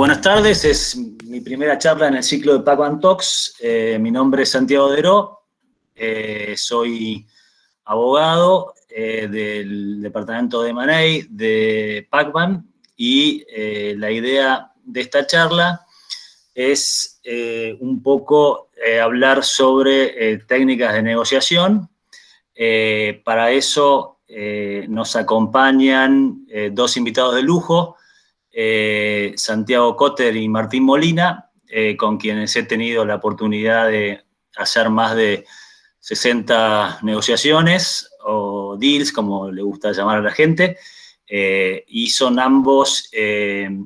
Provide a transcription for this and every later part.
buenas tardes, es mi primera charla en el ciclo de Pacman Talks. Eh, mi nombre es Santiago Deró, eh, soy abogado eh, del departamento de Manei de Pacman y la idea de esta charla es un poco hablar sobre técnicas de negociación. para eso nos acompañan dos invitados de lujo, eh, Santiago Cotter y Martín Molina, eh, con quienes he tenido la oportunidad de hacer más de 60 negociaciones o deals, como le gusta llamar a la gente, eh, y son ambos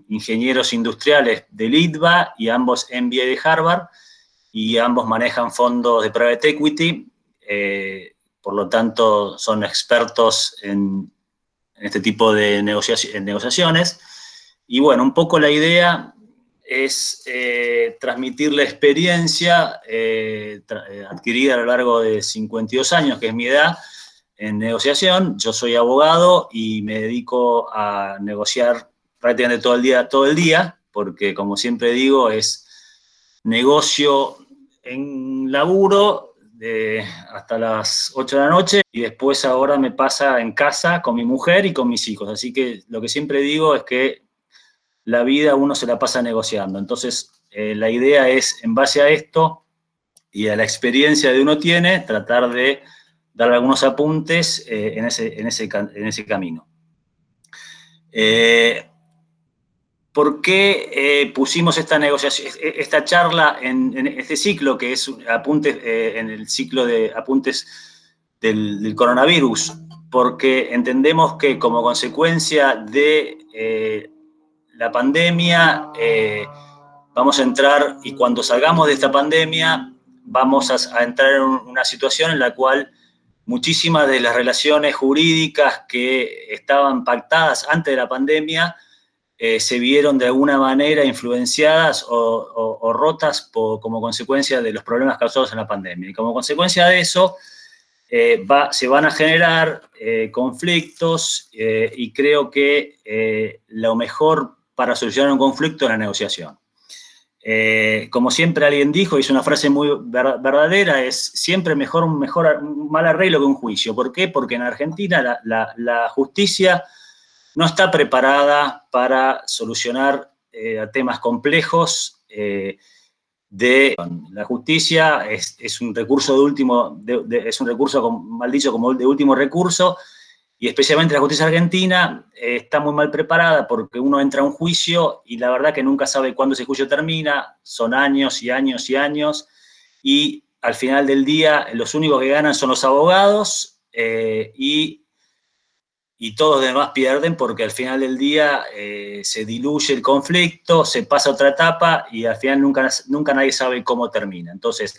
ingenieros industriales del ITBA y ambos MBA de Harvard, y ambos manejan fondos de private equity, por lo tanto son expertos en, este tipo de negociaciones. Y bueno, un poco la idea es eh, transmitir la experiencia eh, eh, adquirida a lo largo de 52 años, que es mi edad, en negociación. Yo soy abogado y me dedico a negociar prácticamente todo el día, todo el día, porque como siempre digo, es negocio en laburo hasta las 8 de la noche y después ahora me pasa en casa con mi mujer y con mis hijos. Así que lo que siempre digo es que la vida uno se la pasa negociando. Entonces, eh, la idea es, en base a esto y a la experiencia de uno tiene, tratar de dar algunos apuntes eh, en, ese, en, ese, camino. Eh, ¿Por qué pusimos esta negociación, esta charla en, este ciclo, que es apuntes, en el ciclo de apuntes del, coronavirus? Porque entendemos que como consecuencia de la pandemia, eh, vamos a entrar, y cuando salgamos de esta pandemia, vamos a, entrar en una situación en la cual muchísimas de las relaciones jurídicas que estaban pactadas antes de la pandemia eh, se vieron de alguna manera influenciadas o, rotas como consecuencia de los problemas causados en la pandemia. Y como consecuencia de eso, eh, se van a generar conflictos y creo que lo mejor para solucionar un conflicto en la negociación. Eh, como siempre alguien dijo, y es una frase muy verdadera, es siempre mejor un, mejor, mal arreglo que un juicio. ¿Por qué? Porque en Argentina la, justicia no está preparada para solucionar eh, temas complejos. Eh, de la justicia es, un recurso de último, es un recurso, mal dicho, como de último recurso, y especialmente la justicia argentina eh, está muy mal preparada porque uno entra a un juicio y la verdad que nunca sabe cuándo ese juicio termina, son años y años y años, y al final del día los únicos que ganan son los abogados eh, y, y, todos los demás pierden porque al final del día eh, se diluye el conflicto, se pasa otra etapa y al final nunca, nunca nadie sabe cómo termina. Entonces,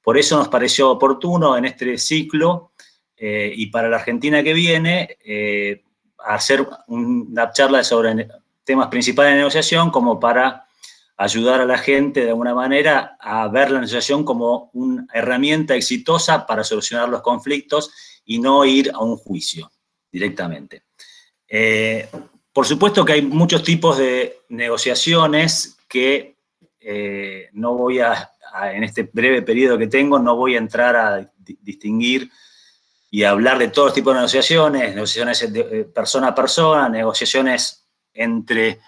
por eso nos pareció oportuno en este ciclo eh, y para la Argentina que viene, eh, hacer una charla sobre temas principales de negociación como para ayudar a la gente de alguna manera a ver la negociación como una herramienta exitosa para solucionar los conflictos y no ir a un juicio directamente. Eh, por supuesto que hay muchos tipos de negociaciones que no voy a, en este breve periodo que tengo, no voy a entrar a distinguir y hablar de todos tipos de negociaciones, negociaciones eh, persona a persona, negociaciones entre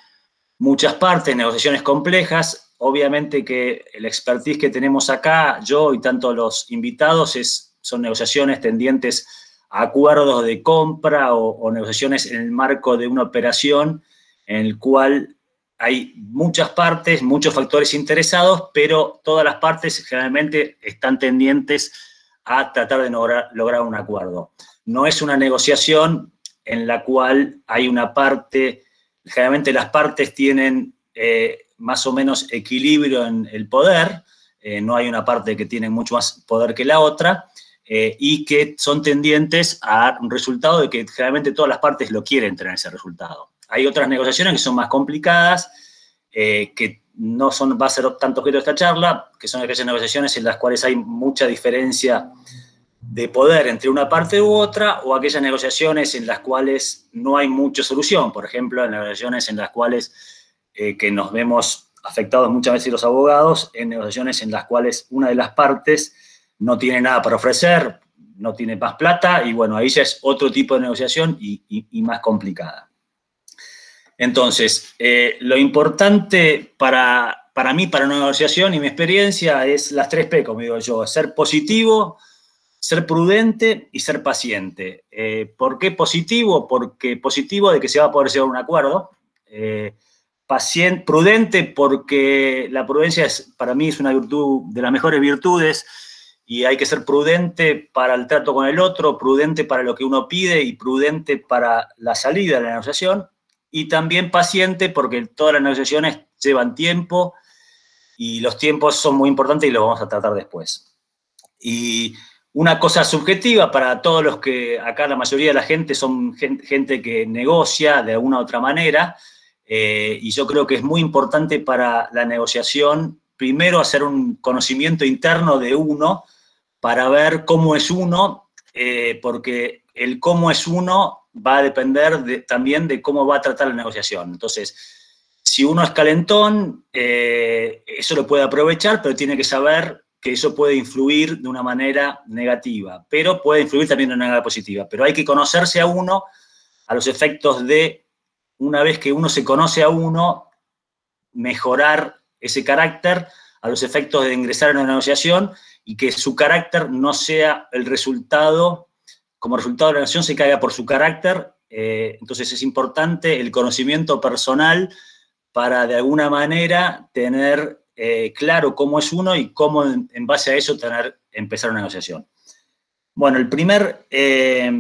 muchas partes, negociaciones complejas. Obviamente que el expertise que tenemos acá, yo y tanto los invitados, es, son negociaciones tendientes a acuerdos de compra o, o negociaciones en el marco de una operación en el cual hay muchas partes, muchos factores interesados, pero todas las partes generalmente están tendientes a tratar de lograr, un acuerdo. No es una negociación en la cual hay una parte, generalmente las partes tienen eh, más o menos equilibrio en el poder, eh, no hay una parte que tiene mucho más poder que la otra, eh, y que son tendientes a un resultado de que generalmente todas las partes lo quieren tener ese resultado. Hay otras negociaciones que son más complicadas, que no son, va a ser tanto objeto de esta charla, que son aquellas negociaciones en las cuales hay mucha diferencia de poder entre una parte u otra, o aquellas negociaciones en las cuales no hay mucha solución, por ejemplo, en negociaciones en las cuales eh, que nos vemos afectados muchas veces los abogados en negociaciones en las cuales una de las partes no tiene nada para ofrecer, no tiene más plata, y bueno, ahí ya es otro tipo de negociación y, más complicada. Entonces, eh, lo importante para, para mí, para una negociación y mi experiencia, es las tres P, como digo yo, ser positivo, ser prudente y ser paciente. Eh, ¿Por qué positivo? Porque positivo de que se va a poder llegar a un acuerdo. Eh, paciente, prudente porque la prudencia es, para mí es una virtud de las mejores virtudes y hay que ser prudente para el trato con el otro, prudente para lo que uno pide y prudente para la salida de la negociación. Y también paciente porque todas las negociaciones llevan tiempo y los tiempos son muy importantes y los vamos a tratar después. Y una cosa subjetiva para todos los que acá la mayoría de la gente son gente, que negocia de alguna u otra manera, eh, y yo creo que es muy importante para la negociación, primero hacer un conocimiento interno de uno para ver cómo es uno, eh, porque el cómo es uno va a depender también de cómo va a tratar la negociación. Entonces, si uno es calentón, eh, eso lo puede aprovechar, pero tiene que saber que eso puede influir de una manera negativa, pero puede influir también de una manera positiva. Pero hay que conocerse a uno a los efectos de, una vez que uno se conoce a uno, mejorar ese carácter a los efectos de ingresar en una negociación y que su carácter no sea el resultado, como resultado de la negociación se caiga por su carácter. Eh, entonces es importante el conocimiento personal para de alguna manera tener eh, claro cómo es uno y cómo en, base a eso tener, empezar una negociación. Bueno, el primer eh,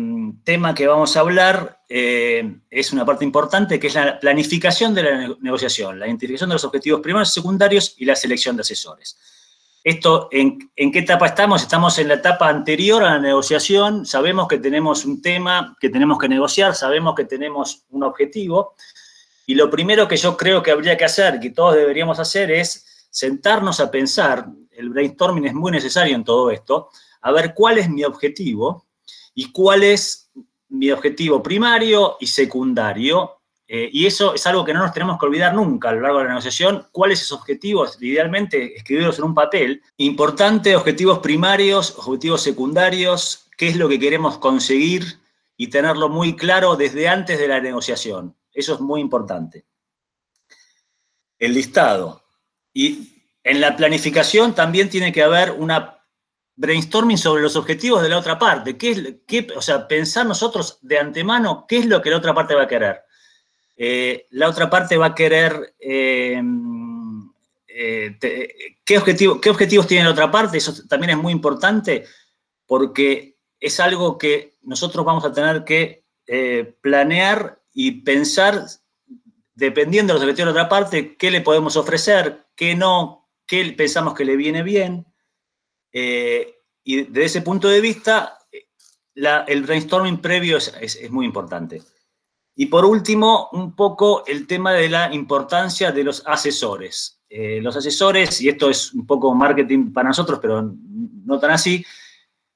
tema que vamos a hablar es una parte importante, que es la planificación de la negociación, la identificación de los objetivos primarios y secundarios y la selección de asesores. Esto, ¿en, ¿en, qué etapa estamos? Estamos en la etapa anterior a la negociación, sabemos que tenemos un tema que tenemos que negociar, sabemos que tenemos un objetivo, y lo primero que yo creo que habría que hacer, que todos deberíamos hacer, es sentarnos a pensar, el brainstorming es muy necesario en todo esto, a ver cuál es mi objetivo y cuál es mi objetivo primario y secundario. Eh, y eso es algo que no nos tenemos que olvidar nunca a lo largo de la negociación. ¿Cuáles esos objetivos? Idealmente, escribirlos en un papel. Importante, objetivos primarios, objetivos secundarios, qué es lo que queremos conseguir y tenerlo muy claro desde antes de la negociación. Eso es muy importante. El listado. Y en la planificación también tiene que haber una brainstorming sobre los objetivos de la otra parte. ¿Qué es, o sea, pensar nosotros de antemano qué es lo que la otra parte va a querer. Eh, la otra parte va a querer eh, eh, ¿qué, qué objetivos tiene la otra parte. Eso también es muy importante porque es algo que nosotros vamos a tener que planear y pensar dependiendo de los objetivos de la otra parte, qué le podemos ofrecer, qué no, qué pensamos que le viene bien. Y desde ese punto de vista, el brainstorming previo es, muy importante. Y por último, un poco el tema de la importancia de los asesores. Eh, los asesores, y esto es un poco marketing para nosotros, pero no tan así,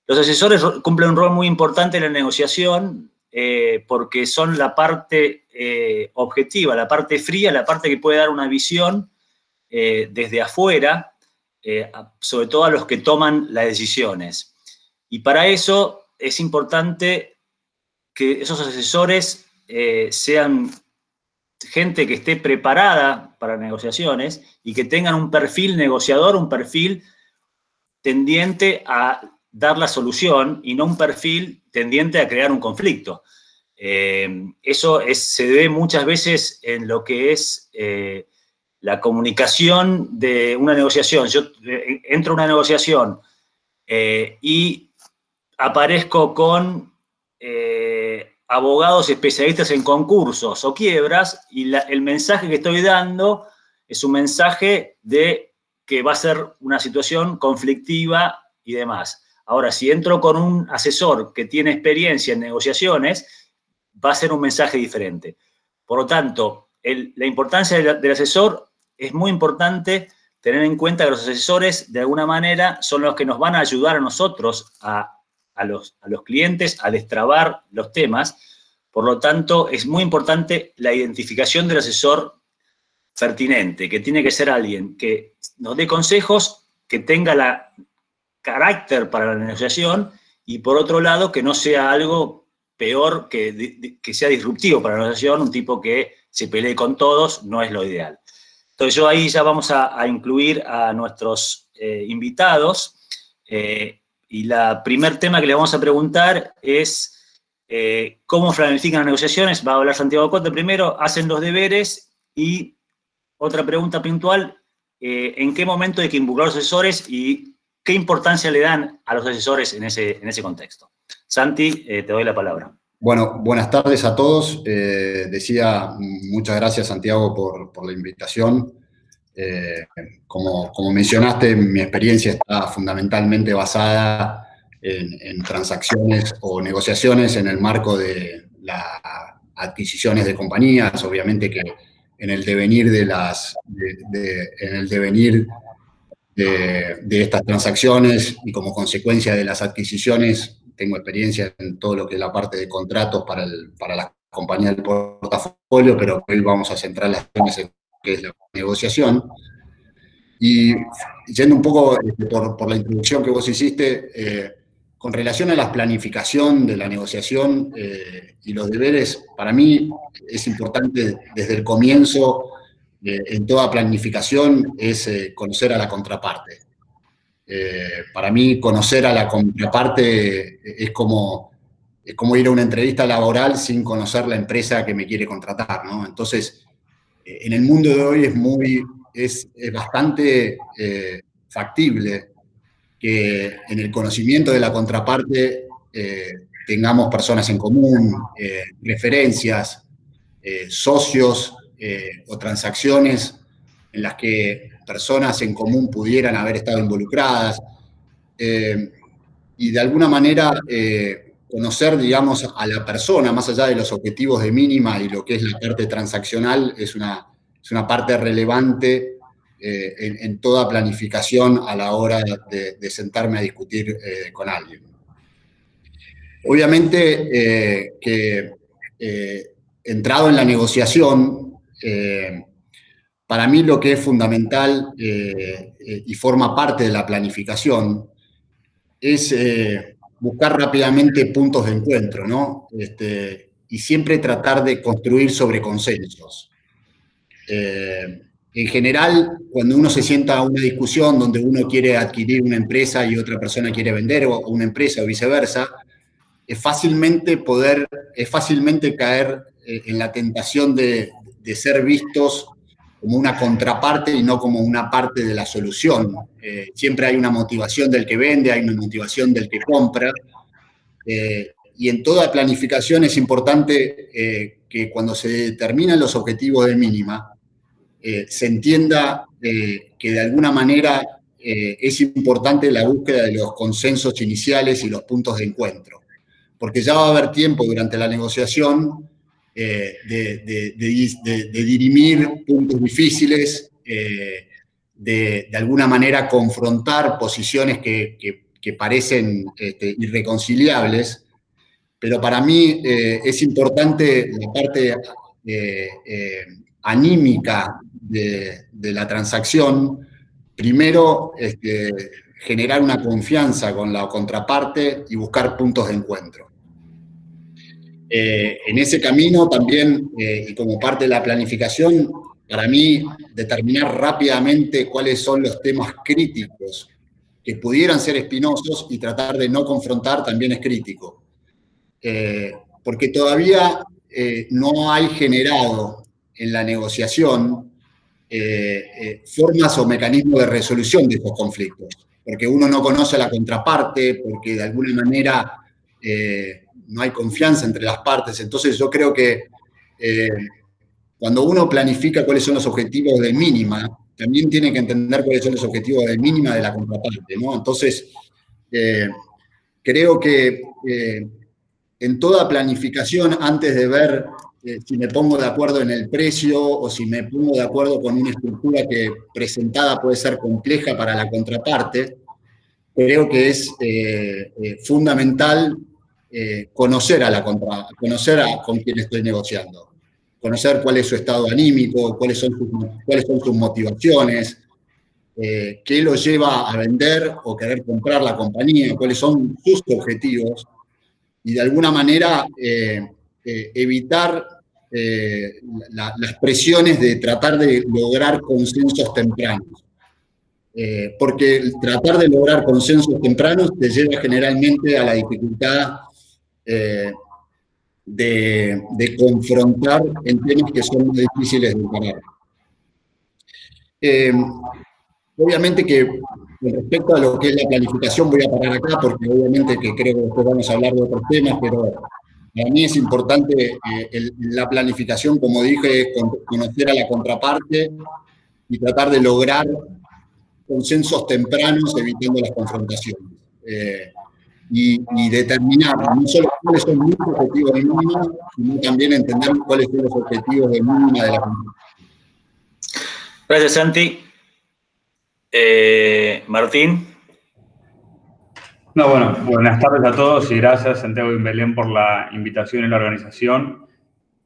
los asesores cumplen un rol muy importante en la negociación eh, porque son la parte eh, objetiva, la parte fría, la parte que puede dar una visión desde afuera, sobre todo a los que toman las decisiones. Y para eso es importante que esos asesores sean gente que esté preparada para negociaciones y que tengan un perfil negociador, un perfil tendiente a dar la solución y no un perfil tendiente a crear un conflicto. Eh, eso se debe muchas veces en lo que es eh, la comunicación de una negociación. Yo eh, entro a una negociación y aparezco con abogados especialistas en concursos o quiebras y el mensaje que estoy dando es un mensaje de que va a ser una situación conflictiva y demás. Ahora, si entro con un asesor que tiene experiencia en negociaciones, va a ser un mensaje diferente. Por lo tanto, la importancia del, asesor es muy importante tener en cuenta que los asesores, de alguna manera, son los que nos van a ayudar a nosotros, a, los, a los clientes, a destrabar los temas. Por lo tanto, es muy importante la identificación del asesor pertinente, que tiene que ser alguien que nos dé consejos, que tenga la carácter para la negociación y por otro lado que no sea algo peor, que, que sea disruptivo para la negociación, un tipo que se pelee con todos, no es lo ideal. Entonces yo ahí ya vamos a, incluir a nuestros eh, invitados eh, y la primer tema que le vamos a preguntar es eh, cómo planifican las negociaciones. Va a hablar Santiago Cote primero, hacen los deberes y otra pregunta puntual, ¿en qué momento hay que involucrar a los asesores y qué importancia le dan a los asesores en ese, en ese contexto? Santi, te doy la palabra. Bueno, buenas tardes a todos. Eh, decía, muchas gracias Santiago por, la invitación. Eh, como, mencionaste, mi experiencia está fundamentalmente basada en, transacciones o negociaciones en el marco de las adquisiciones de compañías, obviamente que en el devenir de las, en el devenir de, estas transacciones y como consecuencia de las adquisiciones tengo experiencia en todo lo que es la parte de contratos para, el, para las compañías del portafolio, pero hoy vamos a centrar las en que es la negociación. Y yendo un poco este, por, la introducción que vos hiciste, eh, con relación a la planificación de la negociación eh, y los deberes, para mí es importante desde el comienzo, eh, en toda planificación, es conocer a la contraparte. Eh, para mí, conocer a la contraparte es como, es como ir a una entrevista laboral sin conocer la empresa que me quiere contratar, ¿no? Entonces, eh, en el mundo de hoy es muy, es, bastante eh, factible que en el conocimiento de la contraparte tengamos personas en común, referencias, socios o transacciones en las que personas en común pudieran haber estado involucradas, eh, y de alguna manera eh, conocer, digamos, a la persona, más allá de los objetivos de mínima y lo que es la parte transaccional, es una, es una parte relevante eh, en, toda planificación a la hora de, sentarme a discutir con alguien. Obviamente que entrado en la negociación, para mí lo que es fundamental eh, eh, y forma parte de la planificación es eh, buscar rápidamente puntos de encuentro, ¿no? Este, y siempre tratar de construir sobre consensos. en general, cuando uno se sienta a una discusión donde uno quiere adquirir una empresa y otra persona quiere vender o una empresa o viceversa, es fácilmente poder, es fácilmente caer en la tentación de, de ser vistos como una contraparte y no como una parte de la solución. Eh, siempre hay una motivación del que vende, hay una motivación del que compra. Eh, y en toda planificación es importante eh, que cuando se determinan los objetivos de mínima, se entienda que de alguna manera es importante la búsqueda de los consensos iniciales y los puntos de encuentro. Porque ya va a haber tiempo durante la negociación eh, de, dirimir puntos difíciles, eh, de, alguna manera confrontar posiciones que, parecen este, irreconciliables, pero para mí eh, es importante la parte anímica de, la transacción, primero este, generar una confianza con la contraparte y buscar puntos de encuentro. Eh, en ese camino también, eh, y como parte de la planificación, para mí, determinar rápidamente cuáles son los temas críticos que pudieran ser espinosos y tratar de no confrontar también es crítico. Eh, porque todavía no hay generado en la negociación formas o mecanismos de resolución de estos conflictos. Porque uno no conoce a la contraparte, porque de alguna manera no hay confianza entre las partes. Entonces yo creo que eh, cuando uno planifica cuáles son los objetivos de mínima, también tiene que entender cuáles son los objetivos de mínima de la contraparte, ¿no? Entonces, eh, creo que eh, en toda planificación, antes de ver si me pongo de acuerdo en el precio o si me pongo de acuerdo con una estructura que presentada puede ser compleja para la contraparte, creo que es fundamental eh, conocer a la contra, conocer con quién estoy negociando. conocer cuál es su estado anímico, cuáles son sus, cuáles son sus motivaciones, eh, qué lo lleva a vender o querer comprar la compañía, cuáles son sus objetivos, y de alguna manera eh, evitar las presiones de tratar de lograr consensos tempranos. porque tratar de lograr consensos tempranos te lleva generalmente a la dificultad de, confrontar en temas que son muy difíciles de encarar. Eh, obviamente que con respecto a lo que es la planificación voy a parar acá porque obviamente que creo que después vamos a hablar de otros temas, pero para mí es importante eh, la planificación, como dije, conocer a la contraparte y tratar de lograr consensos tempranos evitando las confrontaciones. Eh, y, determinar no solo cuáles son mis objetivos de mínima, sino también entender cuáles son los objetivos de mínima de la compañía. Gracias, Santi. Eh, Martín. No, bueno, buenas tardes a todos y gracias, Santiago y Belén, por la invitación y la organización.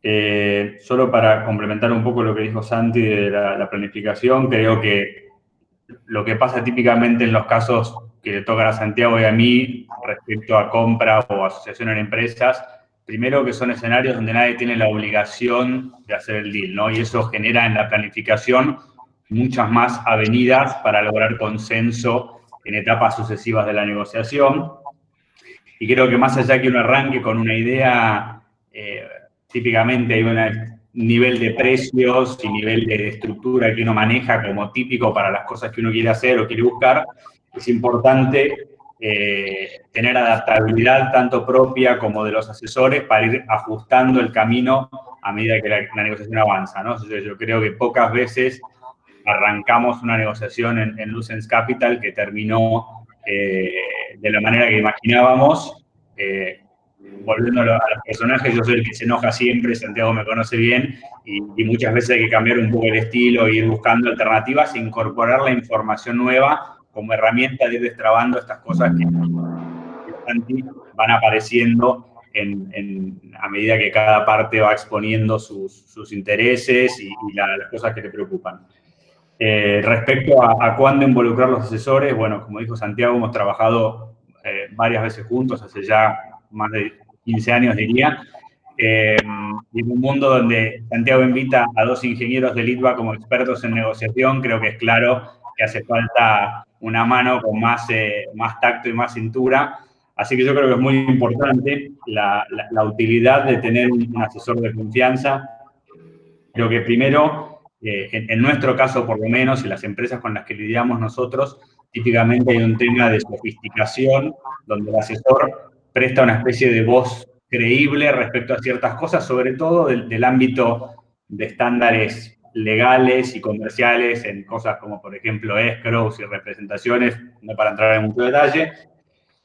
Eh, solo para complementar un poco lo que dijo Santi de la planificación, creo que lo que pasa típicamente en los casos que le tocan a Santiago y a mí respecto a compra o asociación en empresas, primero que son escenarios donde nadie tiene la obligación de hacer el deal, ¿no? Y eso genera en la planificación muchas más avenidas para lograr consenso en etapas sucesivas de la negociación. Y creo que más allá que uno arranque con una idea, eh, típicamente hay un nivel de precios y nivel de estructura que uno maneja como típico para las cosas que uno quiere hacer o quiere buscar, es importante eh, tener adaptabilidad tanto propia como de los asesores para ir ajustando el camino a medida que la, negociación avanza. yo creo que pocas veces arrancamos una negociación en, en Lucens Capital que terminó eh, de la manera que imaginábamos. Eh, volviendo a los personajes, yo soy el que se enoja siempre, Santiago me conoce bien, y, y, muchas veces hay que cambiar un poco el estilo, ir buscando alternativas, incorporar la información nueva como herramienta de ir destrabando estas cosas que, van apareciendo a medida que cada parte va exponiendo sus, intereses y, las cosas que le preocupan. Eh, respecto a, cuándo involucrar los asesores, bueno, como dijo Santiago, hemos trabajado eh, varias veces juntos, hace ya más de 15 años diría, eh, y en un mundo donde Santiago invita a dos ingenieros de Litva como expertos en negociación, creo que es claro que hace falta una mano con más, eh, más tacto y más cintura. Así que yo creo que es muy importante la, la, utilidad de tener un, asesor de confianza. Creo que primero, eh, en, nuestro caso por lo menos, en las empresas con las que lidiamos nosotros, típicamente hay un tema de sofisticación, donde el asesor presta una especie de voz creíble respecto a ciertas cosas, sobre todo del, del ámbito de estándares legales y comerciales en cosas como, por ejemplo, escrows y representaciones, no para entrar en mucho detalle.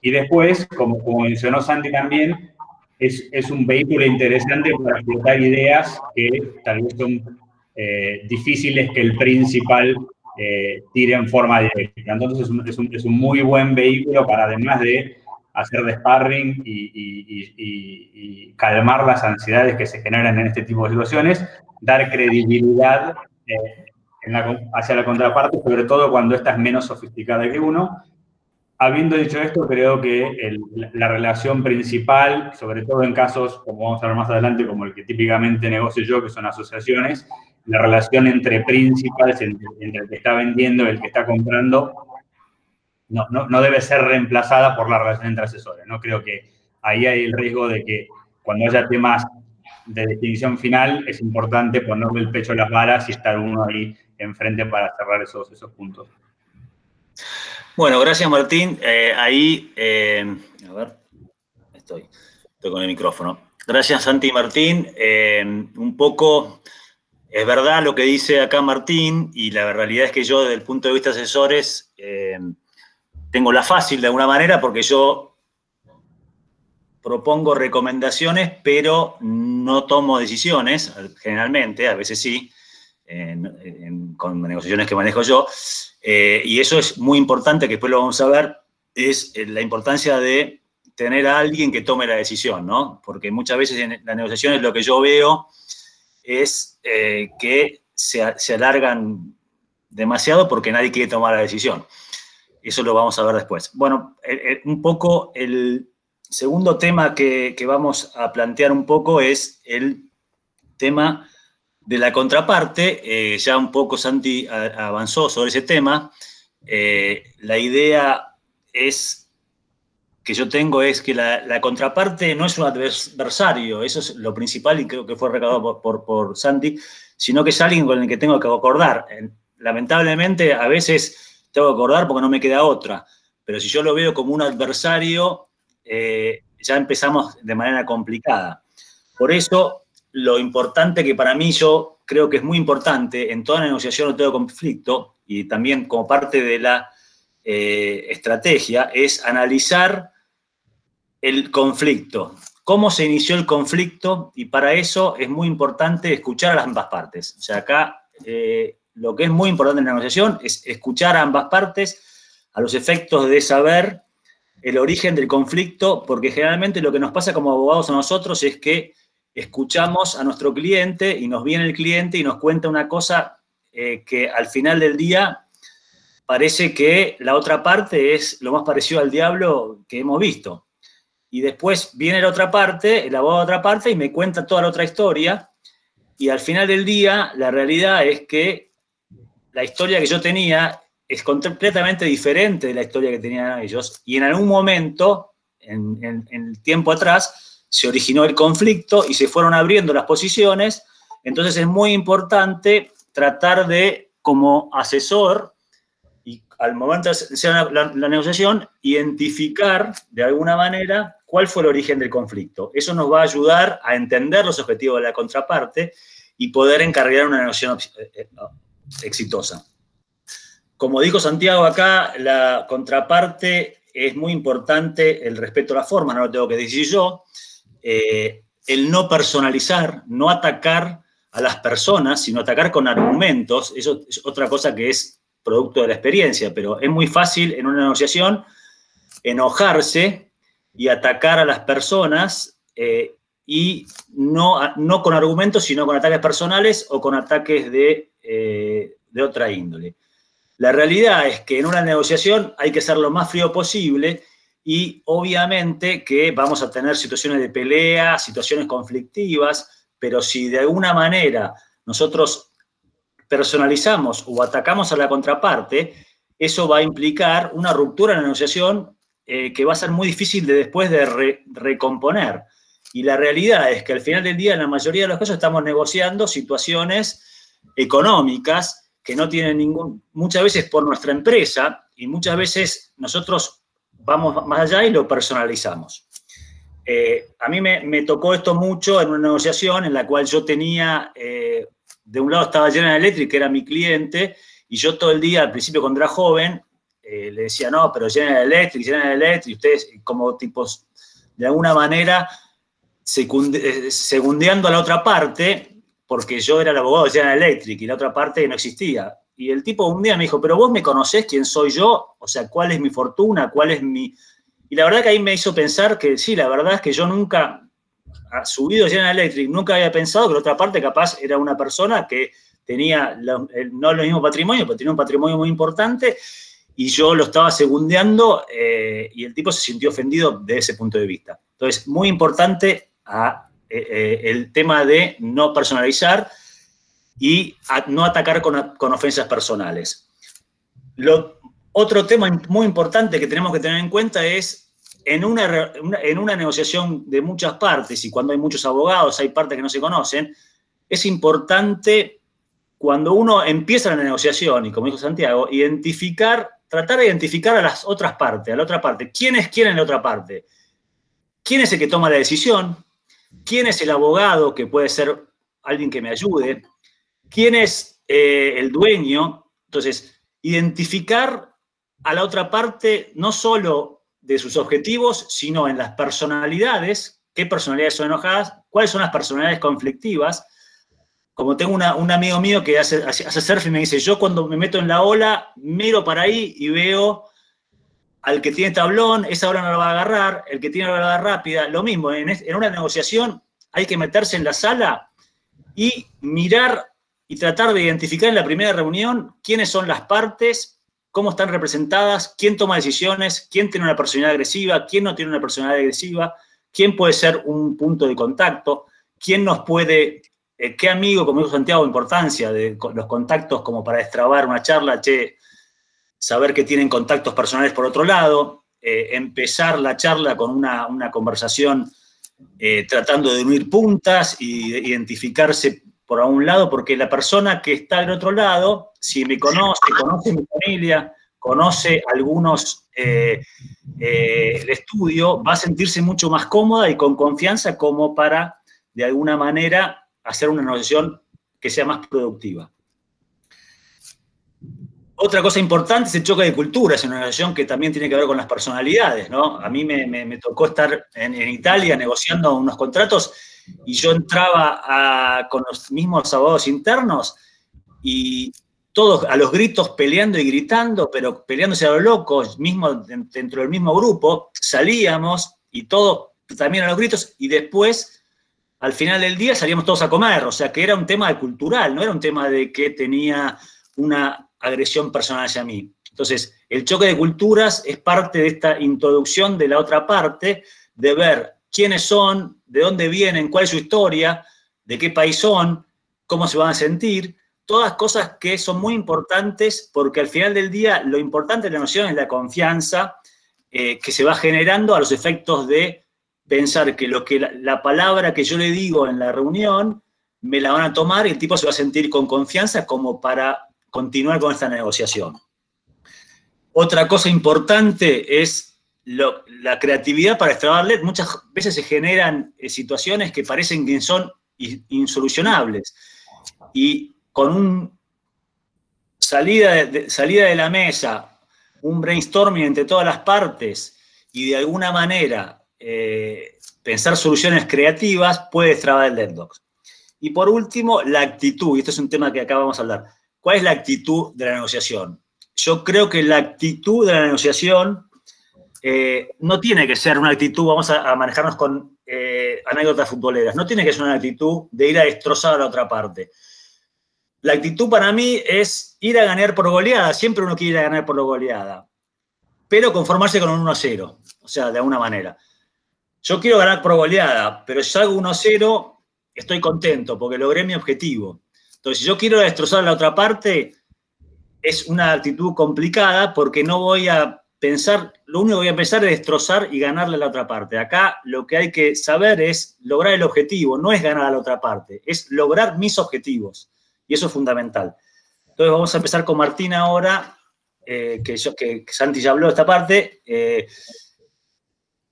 Y después, como, como mencionó Santi también, es, es, un vehículo interesante para explotar ideas que tal vez son eh, difíciles que el principal eh, tire en forma directa. Entonces es un, es, un, es un, muy buen vehículo para además de hacer de sparring y, y, y, y, calmar las ansiedades que se generan en este tipo de situaciones, dar credibilidad eh, hacia la contraparte, sobre todo cuando esta es menos sofisticada que uno. Habiendo dicho esto, creo que la relación principal, sobre todo en casos, como vamos a ver más adelante, como el que típicamente negocio yo, que son asociaciones, la relación entre principales, entre, el que está vendiendo y el que está comprando, no, no, no, debe ser reemplazada por la relación entre asesores. ¿no? Creo que ahí hay el riesgo de que cuando haya temas de definición final, es importante ponerle el pecho a las balas y estar uno ahí enfrente para cerrar esos, esos puntos. Bueno, gracias Martín. Eh, ahí, eh, a ver, estoy, estoy con el micrófono. Gracias Santi y Martín. Eh, un poco, es verdad lo que dice acá Martín y la realidad es que yo desde el punto de vista de asesores tengo la fácil de alguna manera porque yo propongo recomendaciones, pero no tomo decisiones, generalmente, a veces sí, con negociaciones que manejo yo. Eh, y eso es muy importante, que después lo vamos a ver, es eh, la importancia de tener a alguien que tome la decisión, ¿no? Porque muchas veces en las negociaciones lo que yo veo es eh, que se, se, alargan demasiado porque nadie quiere tomar la decisión. Eso lo vamos a ver después. Bueno, un poco el segundo tema que, que vamos a plantear un poco es el tema de la contraparte. Eh, ya un poco Santi avanzó sobre ese tema. Eh, la idea es que yo tengo es que la, contraparte no es un adversario, eso es lo principal y creo que fue recabado por, por, Santi, sino que es alguien con el que tengo que acordar. Lamentablemente a veces tengo que acordar porque no me queda otra, pero si yo lo veo como un adversario, eh, ya empezamos de manera complicada. Por eso, lo importante que para mí yo creo que es muy importante en toda negociación o todo conflicto, y también como parte de la eh, estrategia, es analizar el conflicto. ¿Cómo se inició el conflicto? Y para eso es muy importante escuchar a las ambas partes. O sea, acá eh, lo que es muy importante en la negociación es escuchar a ambas partes a los efectos de saber el origen del conflicto, porque generalmente lo que nos pasa como abogados a nosotros es que escuchamos a nuestro cliente y nos viene el cliente y nos cuenta una cosa eh, que al final del día parece que la otra parte es lo más parecido al diablo que hemos visto. Y después viene la otra parte, el abogado de otra parte, y me cuenta toda la otra historia. Y al final del día, la realidad es que la historia que yo tenía es completamente diferente de la historia que tenían ellos. Y en algún momento, en, el tiempo atrás, se originó el conflicto y se fueron abriendo las posiciones. Entonces es muy importante tratar de, como asesor, y al momento de hacer la, negociación, identificar de alguna manera cuál fue el origen del conflicto. Eso nos va a ayudar a entender los objetivos de la contraparte y poder encargar una negociación eh, eh, exitosa. Como dijo Santiago acá, la contraparte es muy importante el respeto a la forma, no lo tengo que decir yo, eh, el no personalizar, no atacar a las personas, sino atacar con argumentos, eso es otra cosa que es producto de la experiencia, pero es muy fácil en una negociación enojarse y atacar a las personas eh, y no, no con argumentos, sino con ataques personales o con ataques de, eh, de otra índole. La realidad es que en una negociación hay que ser lo más frío posible y obviamente que vamos a tener situaciones de pelea, situaciones conflictivas, pero si de alguna manera nosotros personalizamos o atacamos a la contraparte, eso va a implicar una ruptura en la negociación eh, que va a ser muy difícil de después de recomponer. Y la realidad es que al final del día, en la mayoría de los casos, estamos negociando situaciones económicas que no tienen ningún, muchas veces por nuestra empresa, y muchas veces nosotros vamos más allá y lo personalizamos. Eh, a mí me, tocó esto mucho en una negociación en la cual yo tenía, eh, de un lado estaba General Electric, que era mi cliente, y yo todo el día, al principio cuando era joven, eh, le decía, no, pero General Electric, General Electric, ustedes como tipos, de alguna manera, segundeando a la otra parte, porque yo era el abogado de General Electric y la otra parte no existía. Y el tipo un día me dijo, pero vos me conocés quién soy yo, o sea, cuál es mi fortuna, cuál es mi... Y la verdad que ahí me hizo pensar que sí, la verdad es que yo nunca, subido General Electric, nunca había pensado que la otra parte capaz era una persona que tenía no el mismo patrimonio, pero tenía un patrimonio muy importante y yo lo estaba segundeando eh, y el tipo se sintió ofendido de ese punto de vista. Entonces, muy importante a, eh, eh, el tema de no personalizar y no atacar con, ofensas personales. Otro tema muy importante que tenemos que tener en cuenta es en una, en una negociación de muchas partes y cuando hay muchos abogados, hay partes que no se conocen, es importante cuando uno empieza la negociación, y como dijo Santiago, identificar tratar de identificar a las otras partes, a la otra parte. ¿Quién es quién en la otra parte? ¿Quién es el que toma la decisión? ¿Quién es el abogado que puede ser alguien que me ayude? ¿Quién es eh, el dueño? Entonces, identificar a la otra parte no solo de sus objetivos, sino en las personalidades, qué personalidades son enojadas, cuáles son las personalidades conflictivas, como tengo un amigo mío que hace, hace, surf y me dice, yo cuando me meto en la ola, miro para ahí y veo al que tiene tablón, esa ola no la va a agarrar, el que tiene ola rápida, lo mismo, en, una negociación hay que meterse en la sala y mirar y tratar de identificar en la primera reunión quiénes son las partes, cómo están representadas, quién toma decisiones, quién tiene una personalidad agresiva, quién no tiene una personalidad agresiva, quién puede ser un punto de contacto, quién nos puede, eh, qué amigo, como dijo Santiago, importancia de los contactos como para destrabar una charla, che, saber que tienen contactos personales por otro lado, eh, empezar la charla con una, conversación eh, tratando de unir puntas y identificarse por un lado, porque la persona que está del otro lado, si me conoce, conoce mi familia, conoce algunos eh, el estudio, va a sentirse mucho más cómoda y con confianza como para, de alguna manera, hacer una negociación que sea más productiva. Otra cosa importante es el choque de culturas en una relación que también tiene que ver con las personalidades, ¿no? A mí me, tocó estar en, Italia negociando unos contratos y yo entraba con los mismos abogados internos y todos a los gritos peleando y gritando, pero peleándose a los locos, mismo dentro del mismo grupo, salíamos y todos también a los gritos y después, al final del día, salíamos todos a comer, o sea que era un tema cultural, no era un tema de que tenía una agresión personal hacia mí. Entonces, el choque de culturas es parte de esta introducción de la otra parte, de ver quiénes son, de dónde vienen, cuál es su historia, de qué país son, cómo se van a sentir, todas cosas que son muy importantes porque al final del día lo importante de la noción es la confianza eh, que se va generando a los efectos de pensar que lo que la palabra que yo le digo en la reunión me la van a tomar y el tipo se va a sentir con confianza como para continuar con esta negociación. Otra cosa importante es la creatividad para extrabarle. Muchas veces se generan eh, situaciones que parecen que son insolucionables. Y con un salida de, salida de la mesa, un brainstorming entre todas las partes y de alguna manera eh, pensar soluciones creativas puede extrabar el deadlock. Y por último, la actitud, y esto es un tema que acá vamos a hablar. ¿Cuál es la actitud de la negociación? Yo creo que la actitud de la negociación eh, no tiene que ser una actitud, vamos a, manejarnos con eh, anécdotas futboleras, no tiene que ser una actitud de ir a destrozar a la otra parte. La actitud para mí es ir a ganar por goleada, siempre uno quiere ir a ganar por goleada, pero conformarse con un 1-0, o sea, de alguna manera. Yo quiero ganar por goleada, pero si salgo 1-0, estoy contento porque logré mi objetivo. Entonces, si yo quiero destrozar la otra parte, es una actitud complicada porque no voy a pensar, lo único que voy a pensar es destrozar y ganarle a la otra parte. Acá lo que hay que saber es lograr el objetivo, no es ganar a la otra parte, es lograr mis objetivos. Y eso es fundamental. Entonces vamos a empezar con Martín ahora, eh, que, yo, Santi ya habló de esta parte. Eh,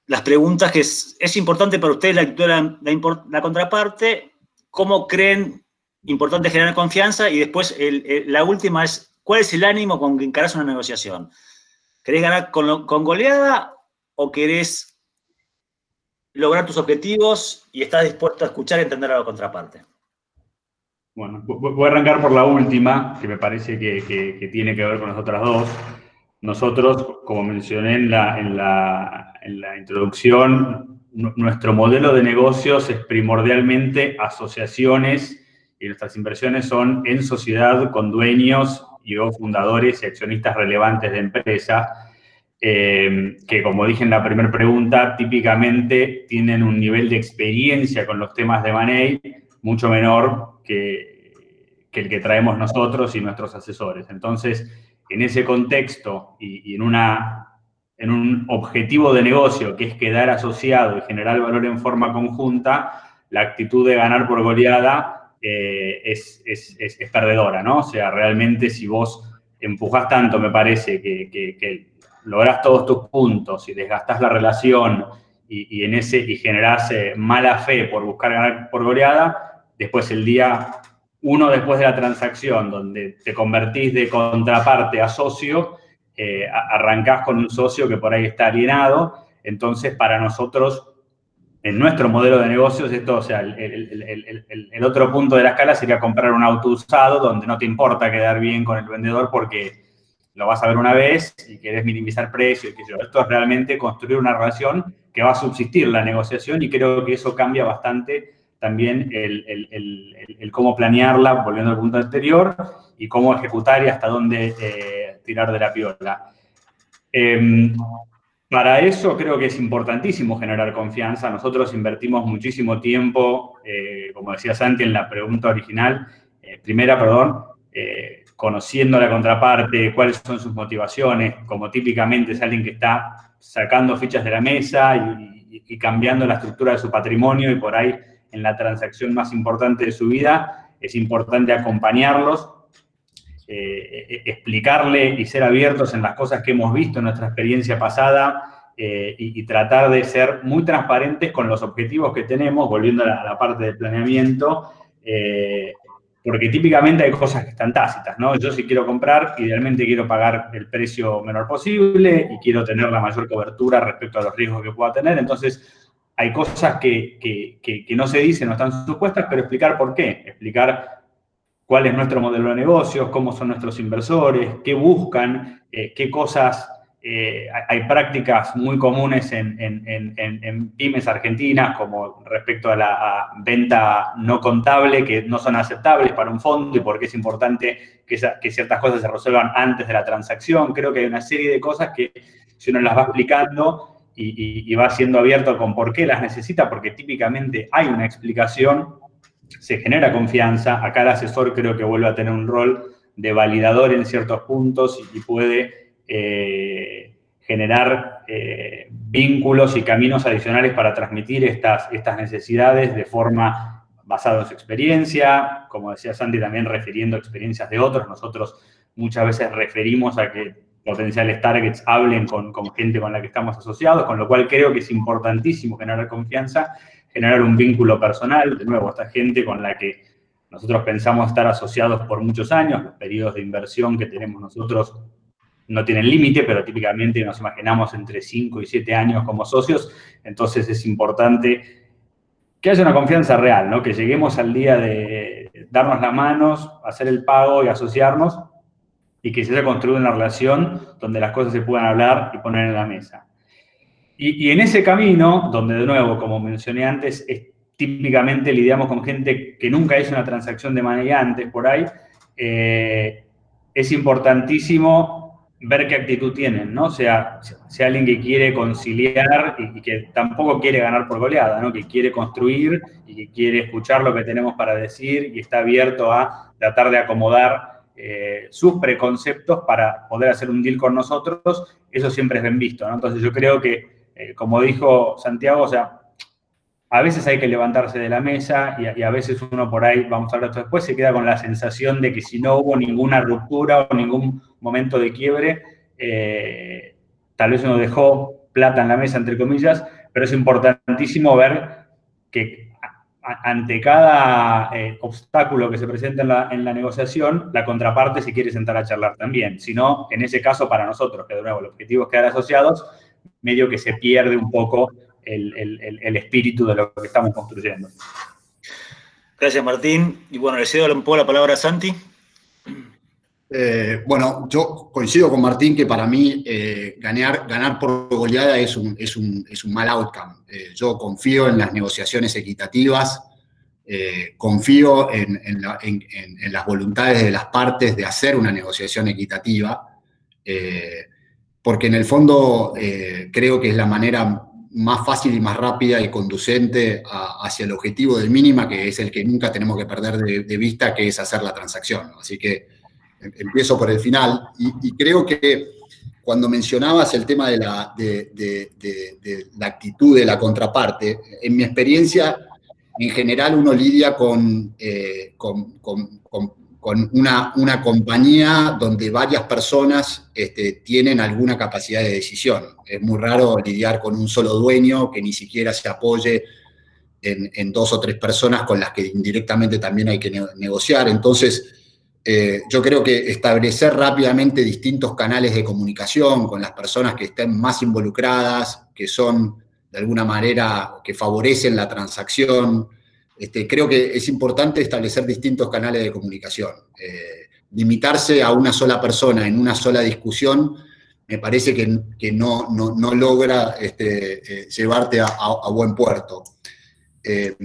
las preguntas que es, importante para ustedes la, la contraparte, ¿cómo creen importante generar confianza y después la última es, ¿cuál es el ánimo con que encarás una negociación? ¿Querés ganar con, goleada o querés lograr tus objetivos y estás dispuesto a escuchar y entender a la contraparte? Bueno, voy a arrancar por la última, que me parece que, tiene que ver con las otras dos. Nosotros, como mencioné en la, en la, en la introducción, nuestro modelo de negocios es primordialmente asociaciones y nuestras inversiones son en sociedad con dueños y o fundadores y accionistas relevantes de empresa, eh, que como dije en la primera pregunta, típicamente tienen un nivel de experiencia con los temas de Money mucho menor que, que el que traemos nosotros y nuestros asesores. Entonces, en ese contexto y, y en, una, en un objetivo de negocio que es quedar asociado y generar valor en forma conjunta, la actitud de ganar por goleada eh, es, perdedora, ¿no? O sea, realmente si vos empujás tanto, me parece, que, que, lográs todos tus puntos y desgastás la relación y, en ese, y generás eh, mala fe por buscar ganar por goleada, después el día uno después de la transacción, donde te convertís de contraparte a socio, eh, arrancás con un socio que por ahí está alienado, entonces para nosotros en nuestro modelo de negocios, esto, o sea, el, otro punto de la escala sería comprar un auto usado donde no te importa quedar bien con el vendedor porque lo vas a ver una vez y querés minimizar precios. Y Esto es realmente construir una relación que va a subsistir la negociación y creo que eso cambia bastante también el, cómo planearla, volviendo al punto anterior, y cómo ejecutar y hasta dónde eh, tirar de la piola. Em, para eso creo que es importantísimo generar confianza. Nosotros invertimos muchísimo tiempo, eh, como decía Santi en la pregunta original, eh, primera, perdón, conociendo a la contraparte, cuáles son sus motivaciones, como típicamente es alguien que está sacando fichas de la mesa y cambiando la estructura de su patrimonio y por ahí en la transacción más importante de su vida, es importante acompañarlos, eh, eh, explicarle y ser abiertos en las cosas que hemos visto en nuestra experiencia pasada eh, y, tratar de ser muy transparentes con los objetivos que tenemos, volviendo a la, parte del planeamiento, porque típicamente hay cosas que están tácitas, ¿no? Yo si quiero comprar, idealmente quiero pagar el precio menor posible y quiero tener la mayor cobertura respecto a los riesgos que pueda tener, entonces hay cosas que, no se dicen, no están supuestas, pero explicar por qué, explicar cuál es nuestro modelo de negocios, cómo son nuestros inversores, qué buscan, eh, qué cosas, eh, hay prácticas muy comunes en, pymes argentinas, como respecto a la venta no contable, que no son aceptables para un fondo y por qué es importante que, que ciertas cosas se resuelvan antes de la transacción. Creo que hay una serie de cosas que si uno las va explicando, y, va siendo abierto con por qué las necesita, porque típicamente hay una explicación, se genera confianza, acá el asesor creo que vuelve a tener un rol de validador en ciertos puntos y, puede eh, generar eh, vínculos y caminos adicionales para transmitir estas, estas necesidades de forma basada en su experiencia, como decía Sandy, también refiriendo experiencias de otros. Nosotros muchas veces referimos a que potenciales targets hablen con, gente con la que estamos asociados, con lo cual creo que es importantísimo generar confianza, generar un vínculo personal, de nuevo, esta gente con la que nosotros pensamos estar asociados por muchos años, los periodos de inversión que tenemos nosotros no tienen límite, pero típicamente nos imaginamos entre 5 y 7 años como socios, entonces es importante que haya una confianza real, ¿no? que lleguemos al día de darnos las manos, hacer el pago y asociarnos, y que se haya construido una relación donde las cosas se puedan hablar y poner en la mesa. Y, en ese camino, donde de nuevo, como mencioné antes, es, típicamente lidiamos con gente que nunca hizo una transacción de manera antes por ahí, eh, es importantísimo ver qué actitud tienen, ¿no? O sea, si alguien que quiere conciliar y, que tampoco quiere ganar por goleada, ¿no? Que quiere construir y que quiere escuchar lo que tenemos para decir y está abierto a tratar de acomodar eh, sus preconceptos para poder hacer un deal con nosotros, eso siempre es bien visto. Entonces yo creo que, eh, como dijo Santiago, a veces hay que levantarse de la mesa y, a veces uno por ahí, vamos a hablar después, se queda con la sensación de que si no hubo ninguna ruptura o ningún momento de quiebre, eh, tal vez uno dejó plata en la mesa, entre comillas, pero es importantísimo ver que ante cada eh, obstáculo que se presenta en la, negociación, la contraparte se quiere sentar a charlar también. Si no, en ese caso, para nosotros, que de nuevo el objetivo es quedar asociados, medio que se pierde un poco el, espíritu de lo que estamos construyendo. Gracias, Martín. Y bueno, le cedo un poco la palabra a Santi. Eh, bueno, yo coincido con Martín que para mí eh, ganar, ganar por goleada es un, es un, es un mal outcome. Eh, yo confío en las negociaciones equitativas, confío en, en, las voluntades de las partes de hacer una negociación equitativa, porque en el fondo creo que es la manera más fácil y más rápida y conducente hacia el objetivo del mínima, que es el que nunca tenemos que perder de, vista, que es hacer la transacción. Así que empiezo por el final, y, creo que cuando mencionabas el tema de la, actitud de la contraparte, en mi experiencia, en general uno lidia con, eh, con, una, una, compañía donde varias personas este, tienen alguna capacidad de decisión. Es muy raro lidiar con un solo dueño que ni siquiera se apoye en, en dos o tres personas con las que indirectamente también hay que negociar. Entonces, eh, yo creo que establecer rápidamente distintos canales de comunicación con las personas que estén más involucradas, que son de alguna manera, que favorecen la transacción, este, creo que es importante establecer distintos canales de comunicación. Eh, limitarse a una sola persona en una sola discusión me parece que, no, no, logra este, eh, llevarte a, buen puerto. eh,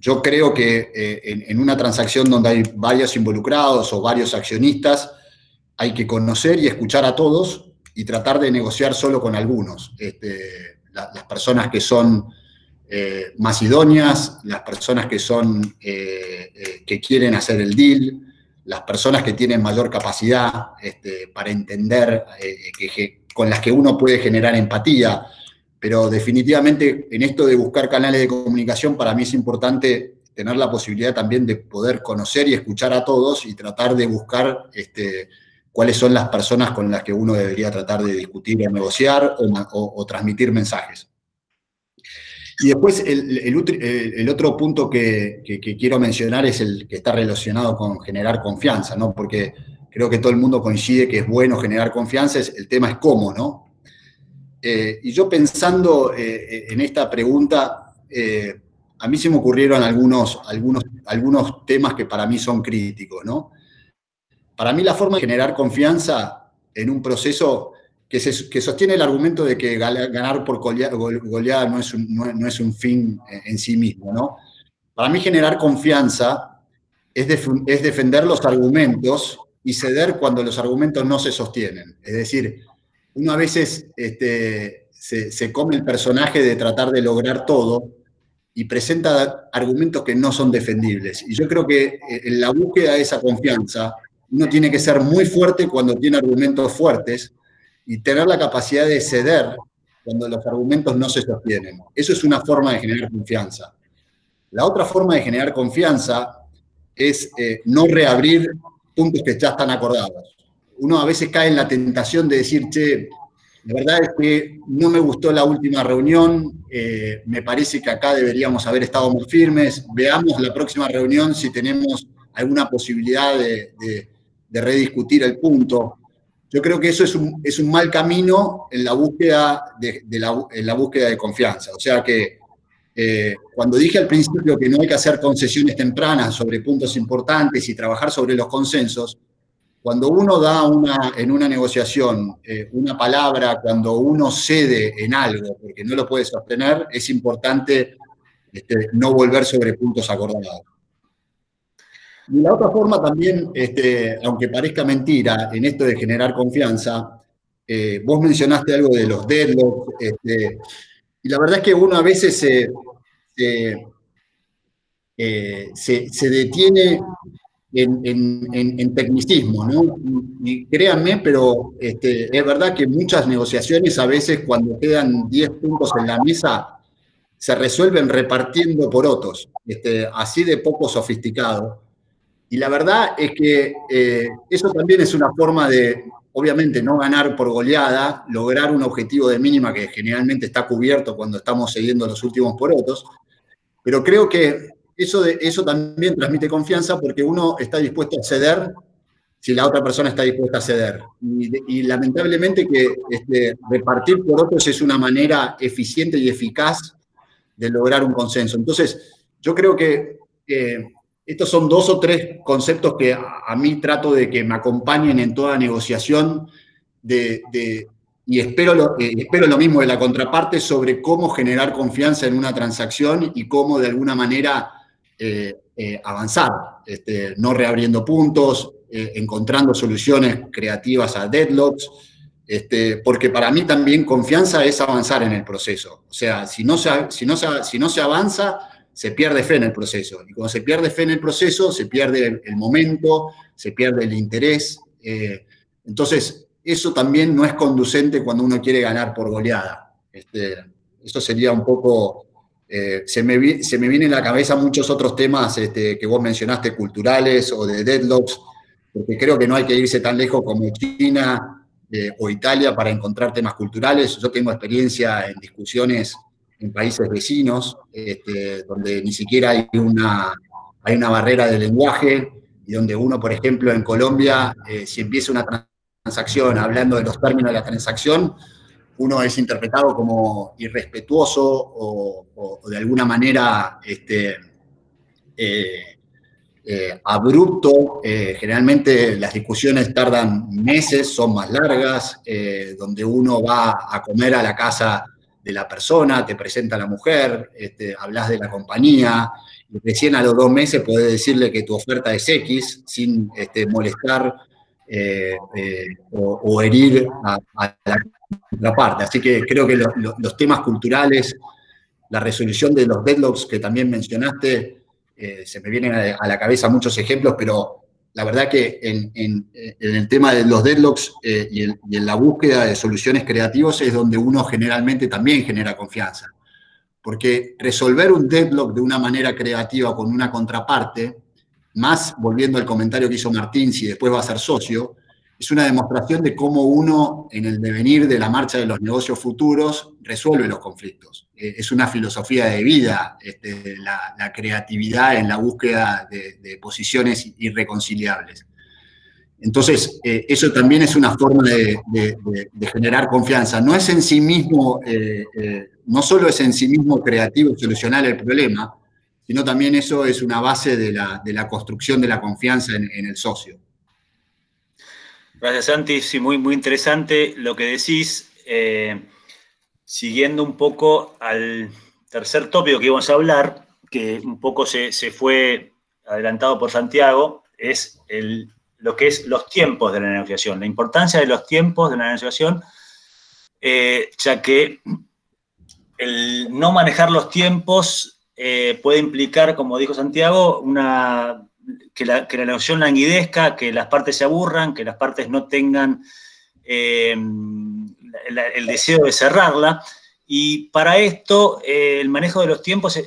yo creo que en, una transacción donde hay varios involucrados o varios accionistas, hay que conocer y escuchar a todos y tratar de negociar solo con algunos. Este, las personas que son eh, más idóneas, las personas que son, que quieren hacer el deal, las personas que tienen mayor capacidad este, para entender, con las que uno puede generar empatía, pero definitivamente en esto de buscar canales de comunicación, para mí es importante tener la posibilidad también de poder conocer y escuchar a todos y tratar de buscar este, cuáles son las personas con las que uno debería tratar de discutir o negociar o, transmitir mensajes. Y después el, otro punto que, quiero mencionar es el que está relacionado con generar confianza, ¿no? Porque creo que todo el mundo coincide que es bueno generar confianza, el tema es cómo, ¿no? Eh, y yo pensando eh, en esta pregunta, eh, a mí se me ocurrieron algunos, algunos, algunos temas que para mí son críticos, ¿no? Para mí la forma de generar confianza en un proceso que, que sostiene el argumento de que ganar por goleada no es un, no, es un fin en sí mismo, ¿no? Para mí generar confianza es, es defender los argumentos y ceder cuando los argumentos no se sostienen. Es decir, uno a veces este, se, come el personaje de tratar de lograr todo y presenta argumentos que no son defendibles. Y yo creo que eh, en la búsqueda de esa confianza, uno tiene que ser muy fuerte cuando tiene argumentos fuertes y tener la capacidad de ceder cuando los argumentos no se sostienen. Eso es una forma de generar confianza. La otra forma de generar confianza es eh, no reabrir puntos que ya están acordados uno a veces cae en la tentación de decir, che, la verdad es que no me gustó la última reunión, eh, me parece que acá deberíamos haber estado muy firmes, veamos la próxima reunión si tenemos alguna posibilidad de, rediscutir el punto. Yo creo que eso es un, es un mal camino en la búsqueda de, la, en la búsqueda de confianza. O sea que eh, cuando dije al principio que no hay que hacer concesiones tempranas sobre puntos importantes y trabajar sobre los consensos, cuando uno da una, en una negociación eh, una palabra, cuando uno cede en algo porque no lo puede sostener, es importante este, no volver sobre puntos acordados. Y la otra forma también, este, aunque parezca mentira, en esto de generar confianza, eh, vos mencionaste algo de los deadlocks, este, y la verdad es que uno a veces se, se, eh, se detiene en, tecnicismo, ¿no? Y créanme, pero este, es verdad que muchas negociaciones a veces cuando quedan 10 puntos en la mesa se resuelven repartiendo por otros, este, así de poco sofisticado. Y la verdad es que eh, eso también es una forma de, obviamente, no ganar por goleada, lograr un objetivo de mínima que generalmente está cubierto cuando estamos siguiendo los últimos por otros, pero creo que eso, eso también transmite confianza porque uno está dispuesto a ceder si la otra persona está dispuesta a ceder. Y, lamentablemente que este, repartir por otros es una manera eficiente y eficaz de lograr un consenso. Entonces, yo creo que estos son dos o tres conceptos que a, mí trato de que me acompañen en toda negociación y espero lo, eh, espero lo mismo de la contraparte sobre cómo generar confianza en una transacción y cómo de alguna manera eh, eh, avanzar, este, no reabriendo puntos, encontrando soluciones creativas a deadlocks, este, porque para mí también confianza es avanzar en el proceso. O sea, si no, se, si, no si no se avanza, se pierde fe en el proceso. Y cuando se pierde fe en el proceso, se pierde el, momento, se pierde el interés. entonces, eso también no es conducente cuando uno quiere ganar por goleada. Este, eso sería un poco eh, se, me, se, me, vienen a la cabeza muchos otros temas este, que vos mencionaste, culturales o de deadlocks, porque creo que no hay que irse tan lejos como China eh, o Italia para encontrar temas culturales. Yo tengo experiencia en discusiones en países vecinos, este, donde ni siquiera hay una, hay una barrera de lenguaje, y donde uno, por ejemplo, en Colombia, eh, si empieza una transacción hablando de los términos de la transacción, uno es interpretado como irrespetuoso o, de alguna manera este, eh, eh, abrupto. Generalmente las discusiones tardan meses, son más largas, donde uno va a comer a la casa la persona, te presenta a la mujer, este, hablas de la compañía, y recién a los dos meses podés decirle que tu oferta es X sin este, molestar eh, eh, o, herir a, la contraparte. Así que creo que los temas culturales, la resolución de los deadlocks que también mencionaste, eh, se me vienen a, la cabeza muchos ejemplos, pero la verdad que en, el tema de los deadlocks y, en la búsqueda de soluciones creativas es donde uno generalmente también genera confianza. Porque resolver un deadlock de una manera creativa con una contraparte más volviendo al comentario que hizo Martín, si después va a ser socio, es una demostración de cómo uno, en el devenir de la marcha de los negocios futuros, resuelve los conflictos. Eh, es una filosofía de vida, este, la, creatividad en la búsqueda de, posiciones irreconciliables. Entonces, eh, eso también es una forma de, generar confianza. No es en sí mismo, eh, no solo es en sí mismo creativo solucionar el problema, sino también eso es una base de la, construcción de la confianza en, el socio. Gracias, Santi. Sí, muy, muy interesante lo que decís. Siguiendo un poco al tercer tópico que íbamos a hablar, que un poco se, fue adelantado por Santiago, es lo que es los tiempos de la negociación, la importancia de los tiempos de la negociación, eh, ya que el no manejar los tiempos eh, puede implicar, como dijo Santiago, una, que, la, que la negociación languidezca, que las partes se aburran, que las partes no tengan eh, el deseo de cerrarla. Y para esto, eh, el manejo de los tiempos,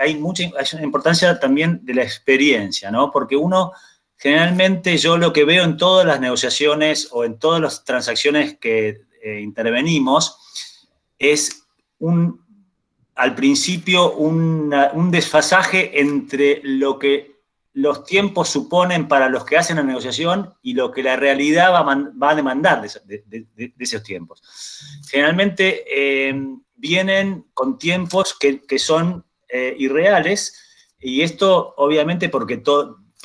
hay mucha importancia también de la experiencia, ¿no? Porque uno, generalmente, yo lo que veo en todas las negociaciones o en todas las transacciones que intervenimos, es un al principio un desfasaje entre lo que los tiempos suponen para los que hacen la negociación y lo que la realidad va, a demandar de, esos tiempos. Generalmente eh, vienen con tiempos que, son eh, irreales y esto obviamente porque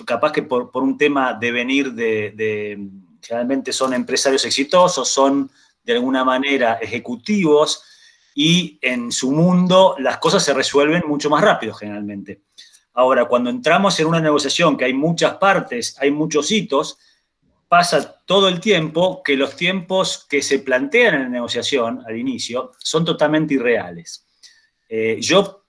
capaz que por, un tema de venir de, generalmente son empresarios exitosos, son de alguna manera ejecutivos, y en su mundo las cosas se resuelven mucho más rápido generalmente. Ahora, cuando entramos en una negociación que hay muchas partes, hay muchos hitos, pasa todo el tiempo que los tiempos que se plantean en la negociación al inicio son totalmente irreales. Eh, yo,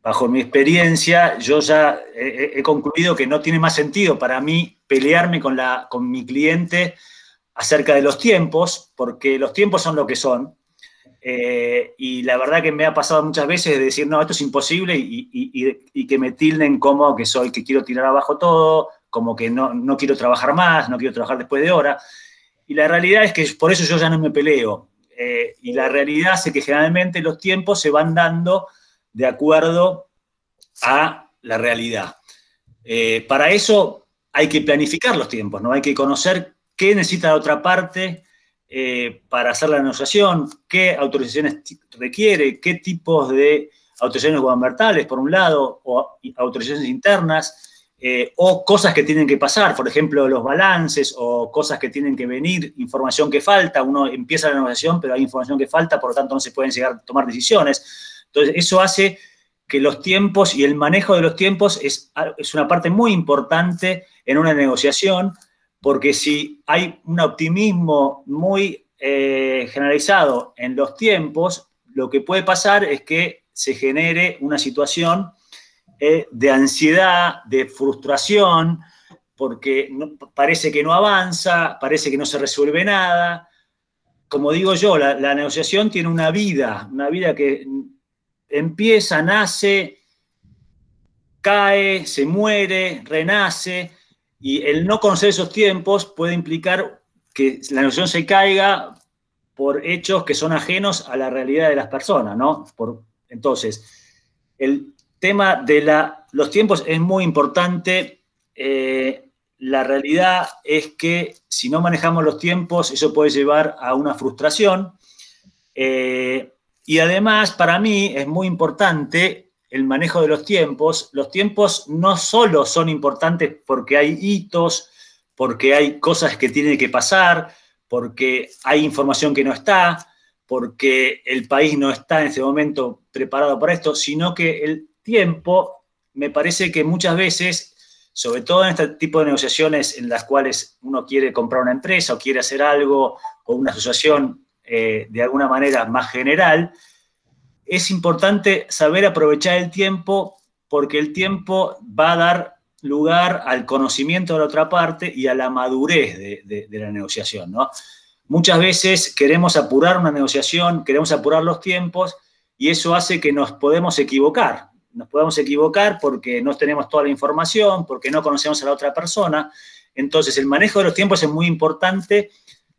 bajo mi experiencia, yo ya he, concluido que no tiene más sentido para mí pelearme con, la, con mi cliente acerca de los tiempos, porque los tiempos son lo que son, eh, y la verdad que me ha pasado muchas veces de decir, no, esto es imposible y, que me tilden como que soy, que quiero tirar abajo todo, como que no, no, quiero trabajar más, no quiero trabajar después de hora. Y la realidad es que por eso yo ya no me peleo. Eh, y la realidad es que generalmente los tiempos se van dando de acuerdo a la realidad. Eh, para eso hay que planificar los tiempos, ¿no? Hay que conocer qué necesita la otra parte, eh, para hacer la negociación, qué autorizaciones requiere, qué tipos de autorizaciones gubernamentales, por un lado, o autorizaciones internas, eh, o cosas que tienen que pasar, por ejemplo, los balances o cosas que tienen que venir, información que falta, uno empieza la negociación, pero hay información que falta, por lo tanto no se pueden llegar a tomar decisiones. Entonces, eso hace que los tiempos y el manejo de los tiempos es, es una parte muy importante en una negociación, porque si hay un optimismo muy eh, generalizado en los tiempos, lo que puede pasar es que se genere una situación eh, de ansiedad, de frustración, porque parece que no avanza, parece que no se resuelve nada. Como digo yo, la negociación tiene una vida, una vida que empieza, nace, cae, se muere, renace, y el no conocer esos tiempos puede implicar que la negociación se caiga por hechos que son ajenos a la realidad de las personas, ¿no? Por, entonces, el tema de la, los tiempos es muy importante. Eh, la realidad es que si no manejamos los tiempos, eso puede llevar a una frustración. Eh, y además, para mí es muy importante el manejo de los tiempos, los tiempos no solo son importantes porque hay hitos, porque hay cosas que tienen que pasar, porque hay información que no está, porque el país no está en ese momento preparado para esto, sino que el tiempo me parece que muchas veces, sobre todo en este tipo de negociaciones en las cuales uno quiere comprar una empresa o quiere hacer algo o una asociación eh, de alguna manera más general, es importante saber aprovechar el tiempo porque el tiempo va a dar lugar al conocimiento de la otra parte y a la madurez de, la negociación. Muchas veces queremos apurar una negociación, queremos apurar los tiempos y eso hace que nos podemos equivocar. Nos podemos equivocar porque no tenemos toda la información, porque no conocemos a la otra persona. Entonces, el manejo de los tiempos es muy importante.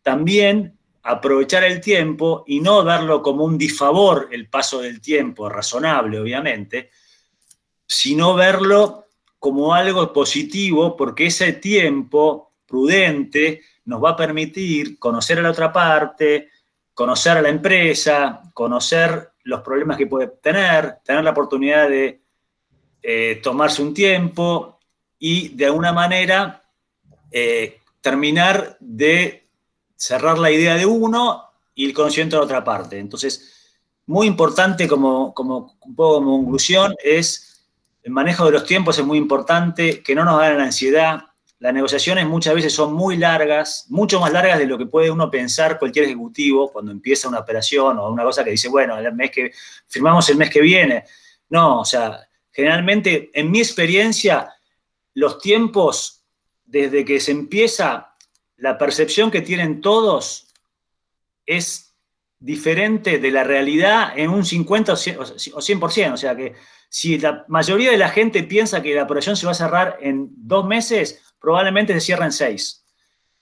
También aprovechar el tiempo y no darlo como un disfavor el paso del tiempo, razonable, obviamente, sino verlo como algo positivo porque ese tiempo prudente nos va a permitir conocer a la otra parte, conocer a la empresa, conocer los problemas que puede tener, tener la oportunidad de eh, tomarse un tiempo y de alguna manera eh, terminar de cerrar la idea de uno y el conocimiento de la otra parte. Entonces, muy importante como, como un poco como conclusión es el manejo de los tiempos es muy importante, que no nos hagan ansiedad, las negociaciones muchas veces son muy largas, mucho más largas de lo que puede uno pensar cualquier ejecutivo cuando empieza una operación o una cosa que dice, bueno, el mes que firmamos el mes que viene. No, o sea, generalmente en mi experiencia los tiempos desde que se empieza la percepción que tienen todos es diferente de la realidad en un 50 o 100%, o sea que si la mayoría de la gente piensa que la operación se va a cerrar en dos meses, probablemente se cierra en seis.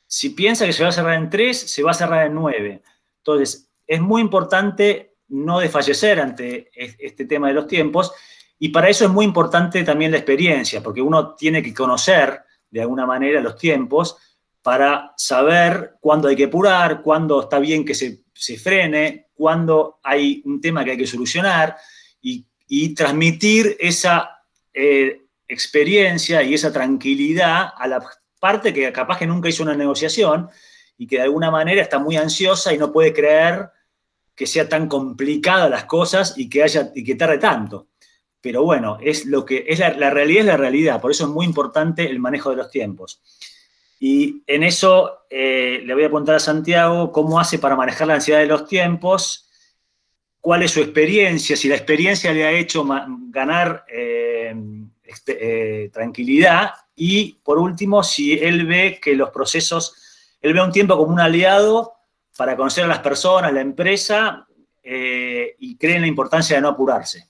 Si piensa que se va a cerrar en tres, se va a cerrar en nueve. Entonces, es muy importante no desfallecer ante este tema de los tiempos y para eso es muy importante también la experiencia, porque uno tiene que conocer de alguna manera los tiempos para saber cuándo hay que apurar, cuándo está bien que se, frene, cuándo hay un tema que hay que solucionar y, transmitir esa eh, experiencia y esa tranquilidad a la parte que capaz que nunca hizo una negociación y que de alguna manera está muy ansiosa y no puede creer que sea tan complicada las cosas y que haya y que tarde tanto. Pero bueno, es lo que es la, realidad es la realidad, por eso es muy importante el manejo de los tiempos. Y en eso eh, le voy a preguntar a Santiago cómo hace para manejar la ansiedad de los tiempos, cuál es su experiencia, si la experiencia le ha hecho ganar eh, este, eh, tranquilidad y por último, si él ve que los procesos, él ve un tiempo como un aliado para conocer a las personas, la empresa y cree en la importancia de no apurarse.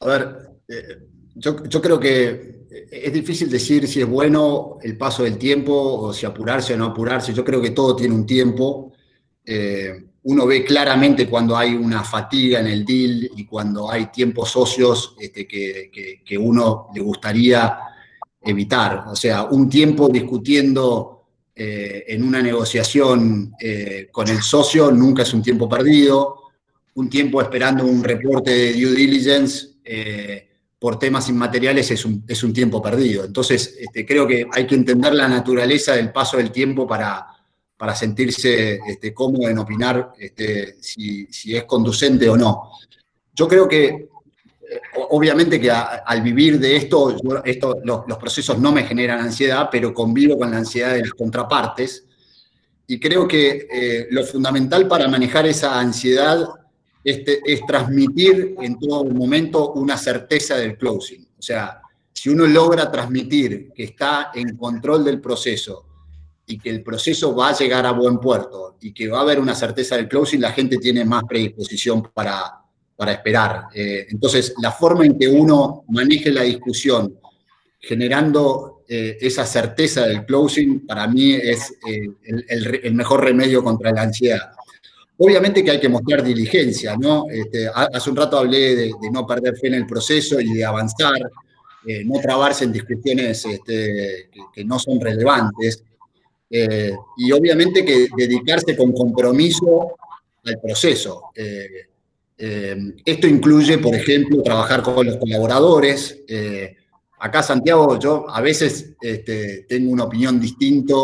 A ver, eh, yo, creo que es difícil decir si es bueno el paso del tiempo o si apurarse o no apurarse. Yo creo que todo tiene un tiempo uno ve claramente cuando hay una fatiga en el deal y cuando hay tiempos socios este, que, uno le gustaría evitar. O sea, un tiempo discutiendo eh, en una negociación eh, con el socio nunca es un tiempo perdido. Un tiempo esperando un reporte de due diligence eh, por temas inmateriales es un, es un tiempo perdido. Entonces, este, creo que hay que entender la naturaleza del paso del tiempo para para sentirse este, cómodo en opinar este, si, es conducente o no. Yo creo que, obviamente que al vivir de esto, esto los, procesos no me generan ansiedad, pero convivo con la ansiedad de las contrapartes. Y creo que eh, lo fundamental para manejar esa ansiedad es transmitir en todo momento una certeza del closing. O sea, si uno logra transmitir que está en control del proceso, y que el proceso va a llegar a buen puerto y que va a haber una certeza del closing, la gente tiene más predisposición para, para esperar. Eh, entonces, la forma en que uno maneje la discusión generando eh, esa certeza del closing, para mí es eh, el, mejor remedio contra la ansiedad. Obviamente que hay que mostrar diligencia, ¿no? Este, hace un rato hablé de, no perder fe en el proceso y de avanzar, no trabarse en discusiones este, que, no son relevantes. Eh, y obviamente que dedicarse con compromiso al proceso. Eh, eh, esto incluye, por ejemplo, trabajar con los colaboradores. acá, Santiago, yo a veces este, tengo una opinión distinta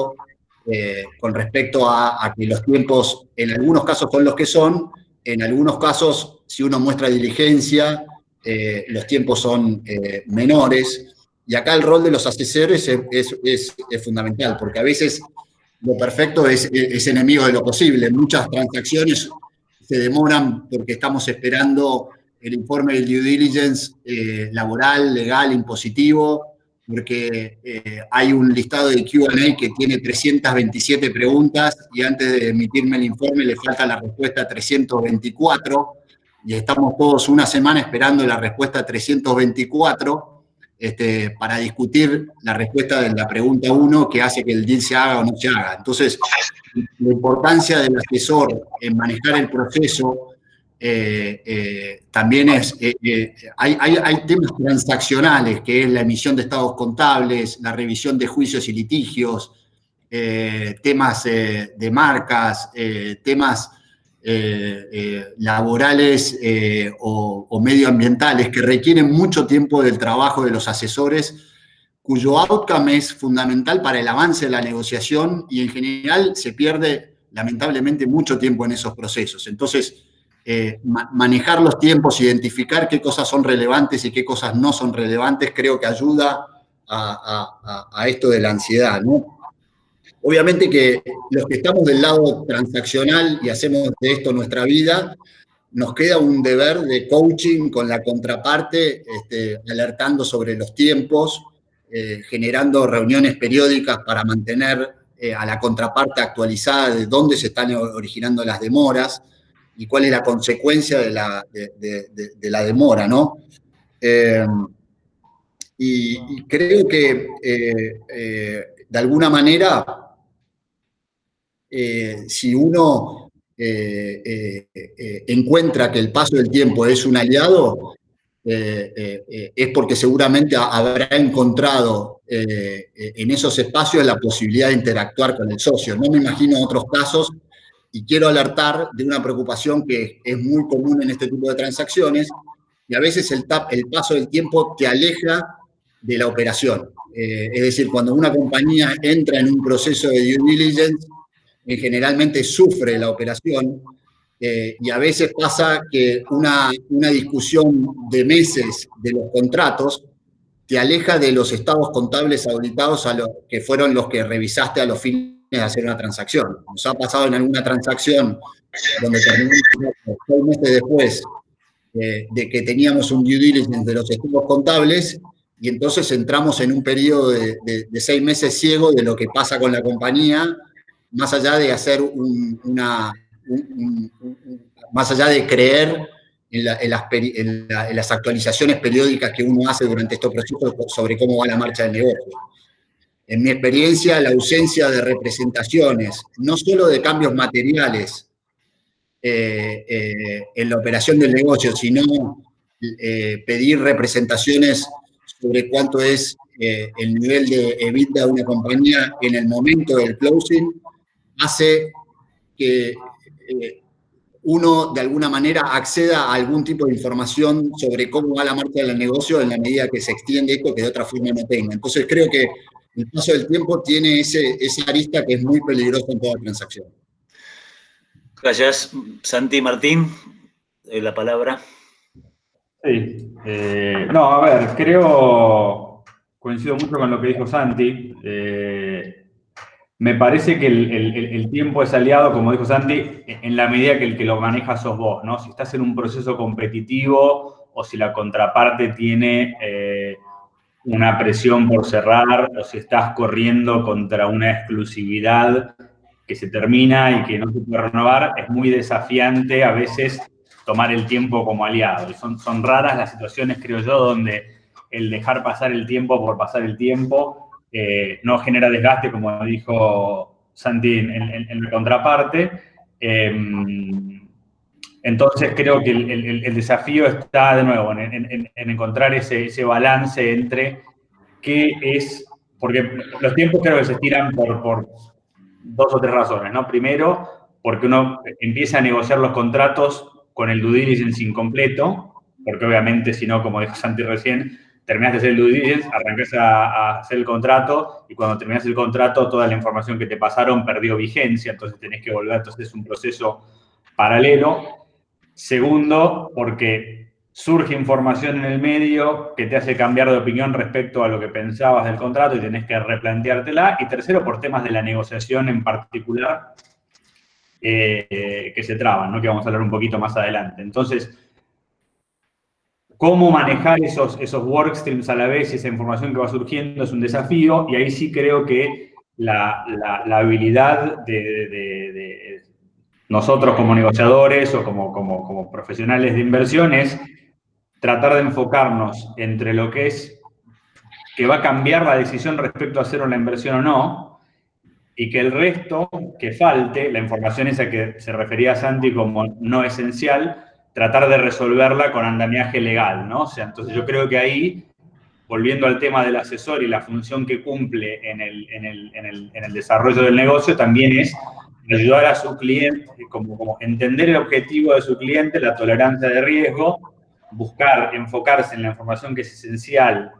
eh, con respecto a, que los tiempos en algunos casos son los que son, en algunos casos, si uno muestra diligencia, eh, los tiempos son eh, menores. Y acá el rol de los asesores es, fundamental, porque a veces lo perfecto es, enemigo de lo posible. Muchas transacciones se demoran porque estamos esperando el informe del due diligence laboral, legal, impositivo, porque eh, hay un listado de QA que tiene 327 preguntas y antes de emitirme el informe le falta la respuesta 324 y estamos todos una semana esperando la respuesta 324 este, para discutir la respuesta de la pregunta 1 que hace que el deal se haga o no se haga. Entonces, la importancia del asesor en manejar el proceso eh, eh, también es, eh, hay, hay, temas transaccionales, que es la emisión de estados contables, la revisión de juicios y litigios, temas de marcas, temas laborales o, o, medioambientales que requieren mucho tiempo del trabajo de los asesores, cuyo outcome es fundamental para el avance de la negociación y en general se pierde lamentablemente mucho tiempo en esos procesos. Entonces, eh, manejar los tiempos, identificar qué cosas son relevantes y qué cosas no son relevantes, creo que ayuda a, esto de la ansiedad, Obviamente que los que estamos del lado transaccional y hacemos de esto nuestra vida, nos queda un deber de coaching con la contraparte, este, alertando sobre los tiempos, eh, generando reuniones periódicas para mantener eh, a la contraparte actualizada de dónde se están originando las demoras y cuál es la consecuencia de la, de, la demora, ¿no? Eh, y, creo que eh, eh, de alguna manera, si uno encuentra que el paso del tiempo es un aliado, es porque seguramente habrá encontrado en esos espacios la posibilidad de interactuar con el socio. No me imagino otros casos y quiero alertar de una preocupación que es muy común en este tipo de transacciones, y a veces el, el paso del tiempo te aleja de la operación. Eh, es decir, cuando una compañía entra en un proceso de due diligence, eh, generalmente sufre la operación, eh, y a veces pasa que una, una discusión de meses de los contratos te aleja de los estados contables auditados a los que fueron los que revisaste a los fines de hacer una transacción. Nos ha pasado en alguna transacción donde terminamos seis meses después eh, de que teníamos un due diligence de los estudios contables y entonces entramos en un periodo de, seis meses ciego de lo que pasa con la compañía, más allá de hacer una, más allá de creer en, en, las actualizaciones periódicas que uno hace durante estos procesos sobre cómo va la marcha del negocio. En mi experiencia, la ausencia de representaciones, no solo de cambios materiales eh, eh, en la operación del negocio, sino eh, pedir representaciones sobre cuánto es el nivel de EBITDA de una compañía en el momento del closing, hace que uno de alguna manera acceda a algún tipo de información sobre cómo va la marcha del negocio en la medida que se extiende esto que de otra forma no tenga. Entonces creo que el paso del tiempo tiene ese, esa arista que es muy peligrosa en toda transacción. Gracias. Santi Martín, eh, la palabra. Sí. Eh, no, a ver, creo, coincido mucho con lo que dijo Santi. Eh, me parece que el, tiempo es aliado, como dijo Santi, en la medida que el que lo maneja sos vos, ¿no? Si estás en un proceso competitivo o si la contraparte tiene una presión por cerrar o si estás corriendo contra una exclusividad que se termina y que no se puede renovar, es muy desafiante a veces tomar el tiempo como aliado. son, son raras las situaciones, creo yo, donde el dejar pasar el tiempo por pasar el tiempo eh, no genera desgaste, como dijo Santi en, la contraparte. Em, entonces creo que el, desafío está de nuevo en, encontrar ese, balance entre qué es, porque los tiempos creo que se estiran por, dos o tres razones, ¿no? Primero, porque uno empieza a negociar los contratos con el due diligence incompleto, porque obviamente si no, como dijo Santi recién, terminaste de hacer el due diligence, arrancás a, hacer el contrato y cuando terminas el contrato toda la información que te pasaron perdió vigencia, entonces tenés que volver, entonces es un proceso paralelo. Segundo, porque surge información en el medio que te hace cambiar de opinión respecto a lo que pensabas del contrato y tenés que replanteártela. Y tercero, por temas de la negociación en particular eh, que se traban, ¿no? que vamos a hablar un poquito más adelante. Entonces, cómo manejar esos, esos workstreams a la vez y esa información que va surgiendo es un desafío y ahí sí creo que la, habilidad de, nosotros como negociadores o como, como, como profesionales de inversión es tratar de enfocarnos entre lo que es que va a cambiar la decisión respecto a hacer una inversión o no, y que el resto que falte, la información esa que se refería a Santi como no esencial, tratar de resolverla con andamiaje legal, ¿no? O sea, entonces yo creo que ahí, volviendo al tema del asesor y la función que cumple en el, en el, en el, en el desarrollo del negocio, también es ayudar a su cliente, como, entender el objetivo de su cliente, la tolerancia de riesgo, buscar enfocarse en la información que es esencial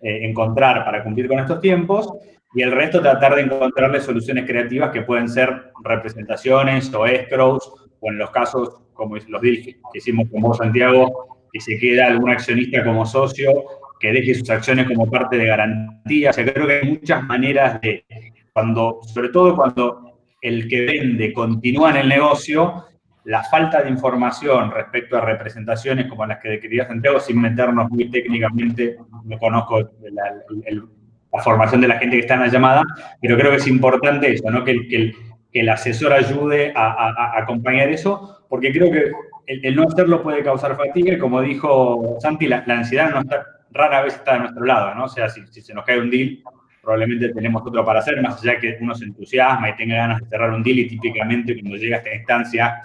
eh, encontrar para cumplir con estos tiempos y el resto tratar de encontrarle soluciones creativas que pueden ser representaciones o escrows o en los casos como los deals que hicimos con vos, Santiago, que se queda algún accionista como socio, que deje sus acciones como parte de garantía. O sea, creo que hay muchas maneras de, cuando, sobre todo cuando el que vende continúa en el negocio, la falta de información respecto a representaciones como las que describía Santiago, sin meternos muy técnicamente, no conozco la, formación de la gente que está en la llamada, pero creo que es importante eso, ¿no? que, el, que, el, asesor ayude a, acompañar eso, porque creo que el, no hacerlo puede causar fatiga y como dijo Santi, la, ansiedad no está, rara vez está de nuestro lado, ¿no? O sea, si se nos cae un deal, probablemente tenemos otro para hacer, más allá que uno se entusiasma y tenga ganas de cerrar un deal y típicamente cuando llega a esta instancia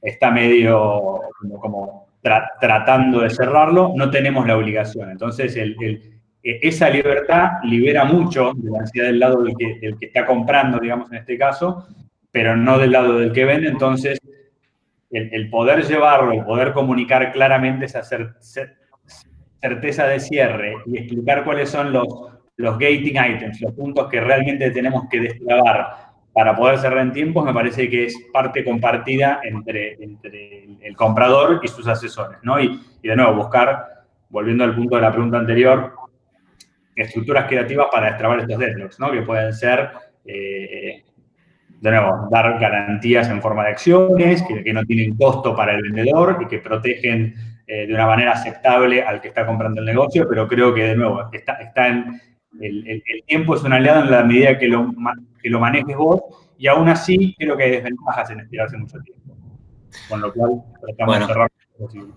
está medio como, tratando de cerrarlo, no tenemos la obligación. Entonces, e, esa libertad libera mucho de la ansiedad del lado del que, está comprando, digamos, en este caso, pero no del lado del que vende. Entonces, el, poder llevarlo, el poder comunicar claramente esa certeza de cierre y explicar cuáles son los, los gating items, los puntos que realmente tenemos que destrabar para poder cerrar en tiempos, me parece que es parte compartida entre, entre el comprador y sus asesores, ¿no? Y, de nuevo, buscar, volviendo al punto de la pregunta anterior, estructuras creativas para destrabar estos deadlocks, ¿no? Que pueden ser, eh, de nuevo, dar garantías en forma de acciones, que, no tienen costo para el vendedor y que protegen eh, de una manera aceptable al que está comprando el negocio, pero creo que, de nuevo, está, está en, el, tiempo es un aliado en la medida que lo, que lo manejes vos, y aún así creo que hay desventajas en estirarse mucho tiempo. Con lo cual, tratamos de cerrar posible.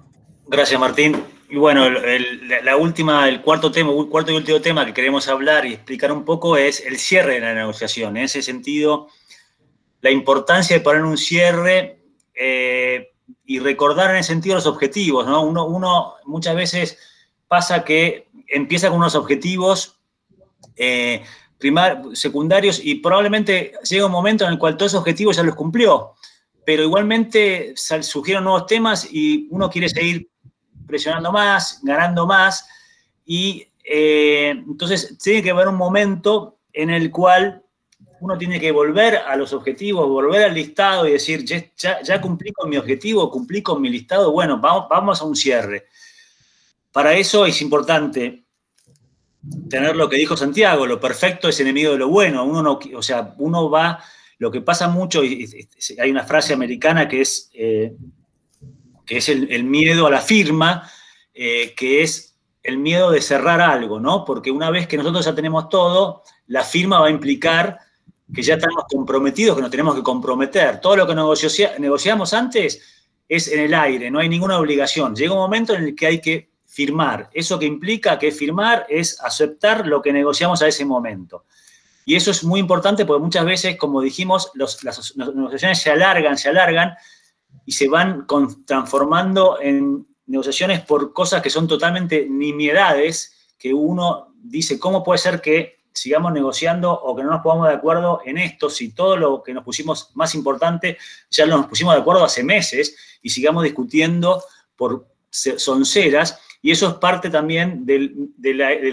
Gracias, Martín. Y bueno, el, la última, el cuarto tema, cuarto y último tema que queremos hablar y explicar un poco es el cierre de la negociación. En ese sentido, la importancia de poner un cierre eh, y recordar en ese sentido los objetivos. ¿no? Uno, uno muchas veces pasa que empieza con unos objetivos eh, secundarios y probablemente llega un momento en el cual todos esos objetivos ya los cumplió, pero igualmente surgieron nuevos temas y uno quiere seguir presionando más, ganando más y eh, entonces tiene que haber un momento en el cual uno tiene que volver a los objetivos, volver al listado y decir, ya, ya cumplí con mi objetivo, cumplí con mi listado, bueno, vamos, vamos a un cierre. Para eso es importante tener lo que dijo Santiago, lo perfecto es enemigo de lo bueno. Uno no, o sea, uno va, lo que pasa mucho, y hay una frase americana que es, eh, que es el, miedo a la firma, eh, que es el miedo de cerrar algo, ¿no? Porque una vez que nosotros ya tenemos todo, la firma va a implicar que ya estamos comprometidos, que nos tenemos que comprometer. Todo lo que negociamos antes es en el aire, no hay ninguna obligación. Llega un momento en el que hay que firmar. Eso que implica que firmar es aceptar lo que negociamos a ese momento. Y eso es muy importante porque muchas veces, como dijimos, las negociaciones se alargan, se alargan y se van transformando en negociaciones por cosas que son totalmente nimiedades, que uno dice, ¿cómo puede ser que sigamos negociando o que no nos pongamos de acuerdo en esto si todo lo que nos pusimos más importante ya nos pusimos de acuerdo hace meses y sigamos discutiendo por sonceras, y eso es parte también del,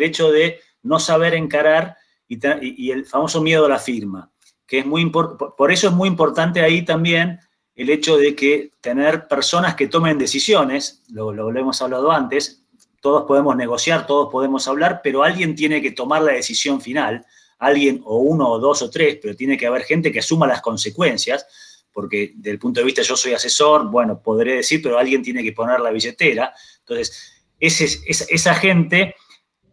hecho de no saber encarar y, el famoso miedo a la firma, que es muy por eso es muy importante ahí también el hecho de que tener personas que tomen decisiones, lo, lo, hemos hablado antes, todos podemos negociar, todos podemos hablar, pero alguien tiene que tomar la decisión final, alguien o uno o dos o tres, pero tiene que haber gente que asuma las consecuencias, porque desde el punto de vista yo soy asesor, bueno, podré decir, pero alguien tiene que poner la billetera. Entonces, ese, esa, gente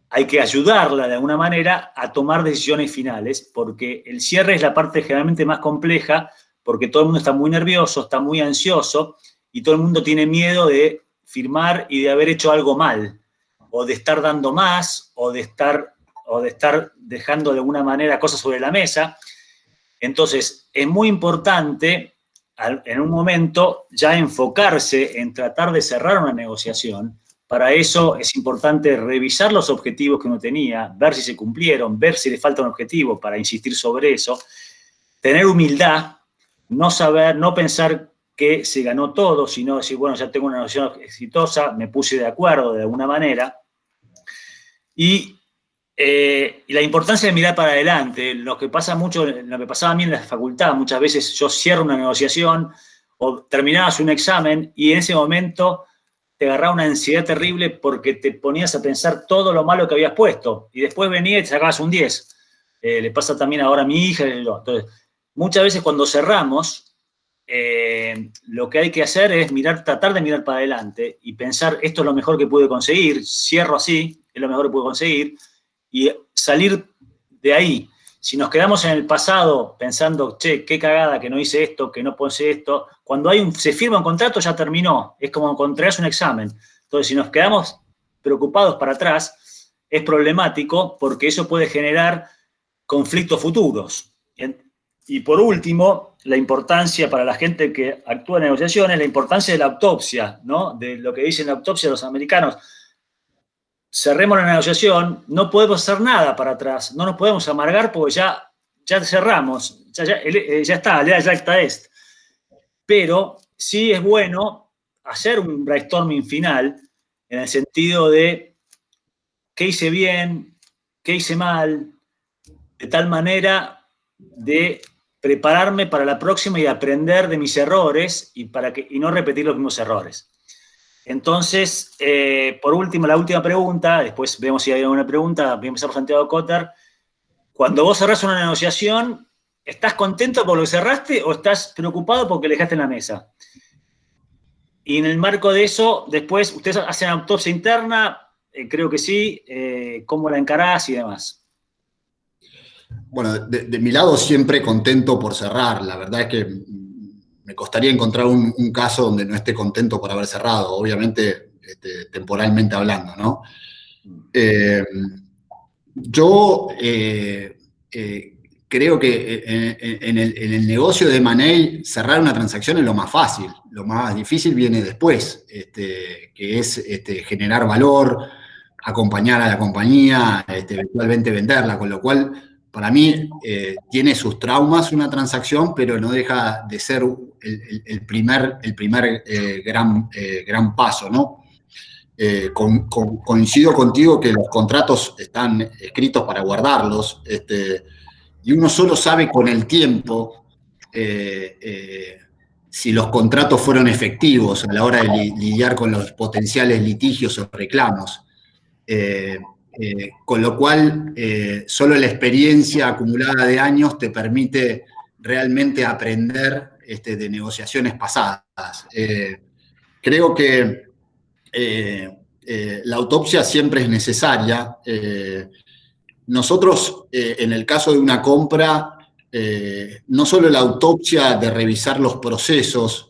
hay que ayudarla de alguna manera a tomar decisiones finales, porque el cierre es la parte generalmente más compleja, porque todo el mundo está muy nervioso, está muy ansioso y todo el mundo tiene miedo de firmar y de haber hecho algo mal, o de estar dando más, o de estar, o de estar dejando de alguna manera cosas sobre la mesa. Entonces, es muy importante en un momento ya enfocarse en tratar de cerrar una negociación. Para eso es importante revisar los objetivos que uno tenía, ver si se cumplieron, ver si le falta un objetivo para insistir sobre eso, tener humildad, no saber, no pensar que se ganó todo, sino decir, bueno, ya tengo una negociación exitosa, me puse de acuerdo de alguna manera. Y eh, la importancia de mirar para adelante, lo que pasa mucho, lo que pasaba a mí en la facultad, muchas veces yo cierro una negociación o terminabas un examen y en ese momento te agarraba una ansiedad terrible porque te ponías a pensar todo lo malo que habías puesto y después venía y te sacabas un 10. Eh, le pasa también ahora a mi hija. Entonces, muchas veces cuando cerramos, eh, lo que hay que hacer es mirar, tratar de mirar para adelante y pensar esto es lo mejor que pude conseguir, cierro así, es lo mejor que pude conseguir y salir de ahí. Si nos quedamos en el pasado pensando, che, qué cagada que no hice esto, que no puse esto, cuando hay un, se firma un contrato ya terminó, es como contraerse un examen. Entonces, si nos quedamos preocupados para atrás, es problemático porque eso puede generar conflictos futuros. Y por último, la importancia para la gente que actúa en negociaciones, la importancia de la autopsia, ¿no? De lo que dicen la autopsia de los americanos cerremos la negociación, no podemos hacer nada para atrás, no nos podemos amargar porque ya, ya cerramos, ya, ya, eh, ya está, ya está est. Pero sí es bueno hacer un brainstorming final en el sentido de qué hice bien, qué hice mal, de tal manera de prepararme para la próxima y aprender de mis errores y, para que, y no repetir los mismos errores. Entonces, eh, por último, la última pregunta, después vemos si hay alguna pregunta, voy a empezar por Santiago Cotter. Cuando vos cerrás una negociación, ¿estás contento por lo que cerraste o estás preocupado porque le dejaste en la mesa? Y en el marco de eso, después, ¿ustedes hacen autopsia interna? Eh, creo que sí. Eh, ¿Cómo la encarás y demás? Bueno, de, mi lado siempre contento por cerrar. La verdad es que me costaría encontrar un, caso donde no esté contento por haber cerrado, obviamente este, temporalmente hablando, ¿no? Eh, yo eh, eh, creo que en, el, negocio de Manei cerrar una transacción es lo más fácil, lo más difícil viene después, este, que es este, generar valor, acompañar a la compañía, eventualmente venderla, con lo cual para mí tiene sus traumas una transacción, pero no deja de ser el, primer, el primer eh, gran, eh, gran paso, ¿no? coincido contigo que los contratos están escritos para guardarlos, este, y uno solo sabe con el tiempo si los contratos fueron efectivos a la hora de lidiar con los potenciales litigios o reclamos. Eh, con lo cual, eh, solo la experiencia acumulada de años te permite realmente aprender este, de negociaciones pasadas. Eh, creo que la autopsia siempre es necesaria. nosotros, en el caso de una compra, no solo la autopsia de revisar los procesos,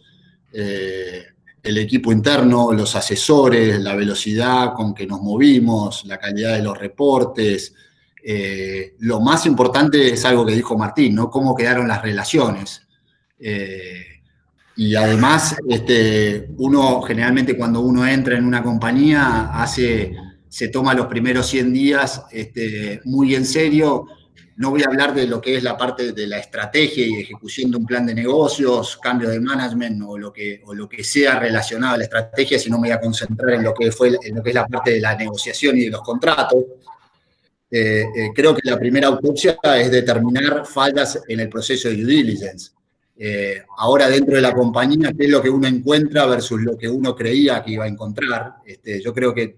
el equipo interno, los asesores, la velocidad con que nos movimos, la calidad de los reportes. Eh, lo más importante es algo que dijo Martín, ¿no? Cómo quedaron las relaciones. Eh, y además, este, uno generalmente cuando uno entra en una compañía, hace, se toma los primeros 100 días este, muy en serio no voy a hablar de lo que es la parte de la estrategia y ejecución de un plan de negocios, cambio de management o lo que, o lo que sea relacionado a la estrategia, sino me voy a concentrar en lo que, fue, en lo que es la parte de la negociación y de los contratos. Eh, eh, creo que la primera autopsia es determinar fallas en el proceso de due diligence. Eh, ahora dentro de la compañía, qué es lo que uno encuentra versus lo que uno creía que iba a encontrar. Este, yo creo que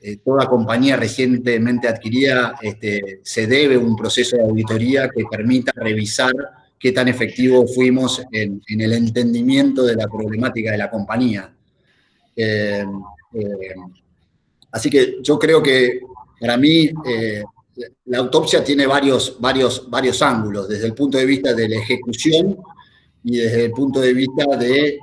eh, toda compañía recientemente adquirida este, se debe un proceso de auditoría que permita revisar qué tan efectivos fuimos en, el entendimiento de la problemática de la compañía. Eh, así que yo creo que para mí la autopsia tiene varios, varios, varios ángulos, desde el punto de vista de la ejecución y desde el punto de vista de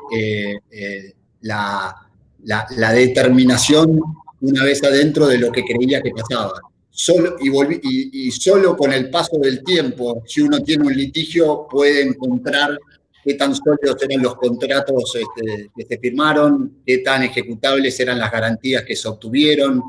la, la determinación una vez adentro de lo que creía que pasaba. Solo, y, solo con el paso del tiempo, si uno tiene un litigio, puede encontrar qué tan sólidos eran los contratos este, que se firmaron, qué tan ejecutables eran las garantías que se obtuvieron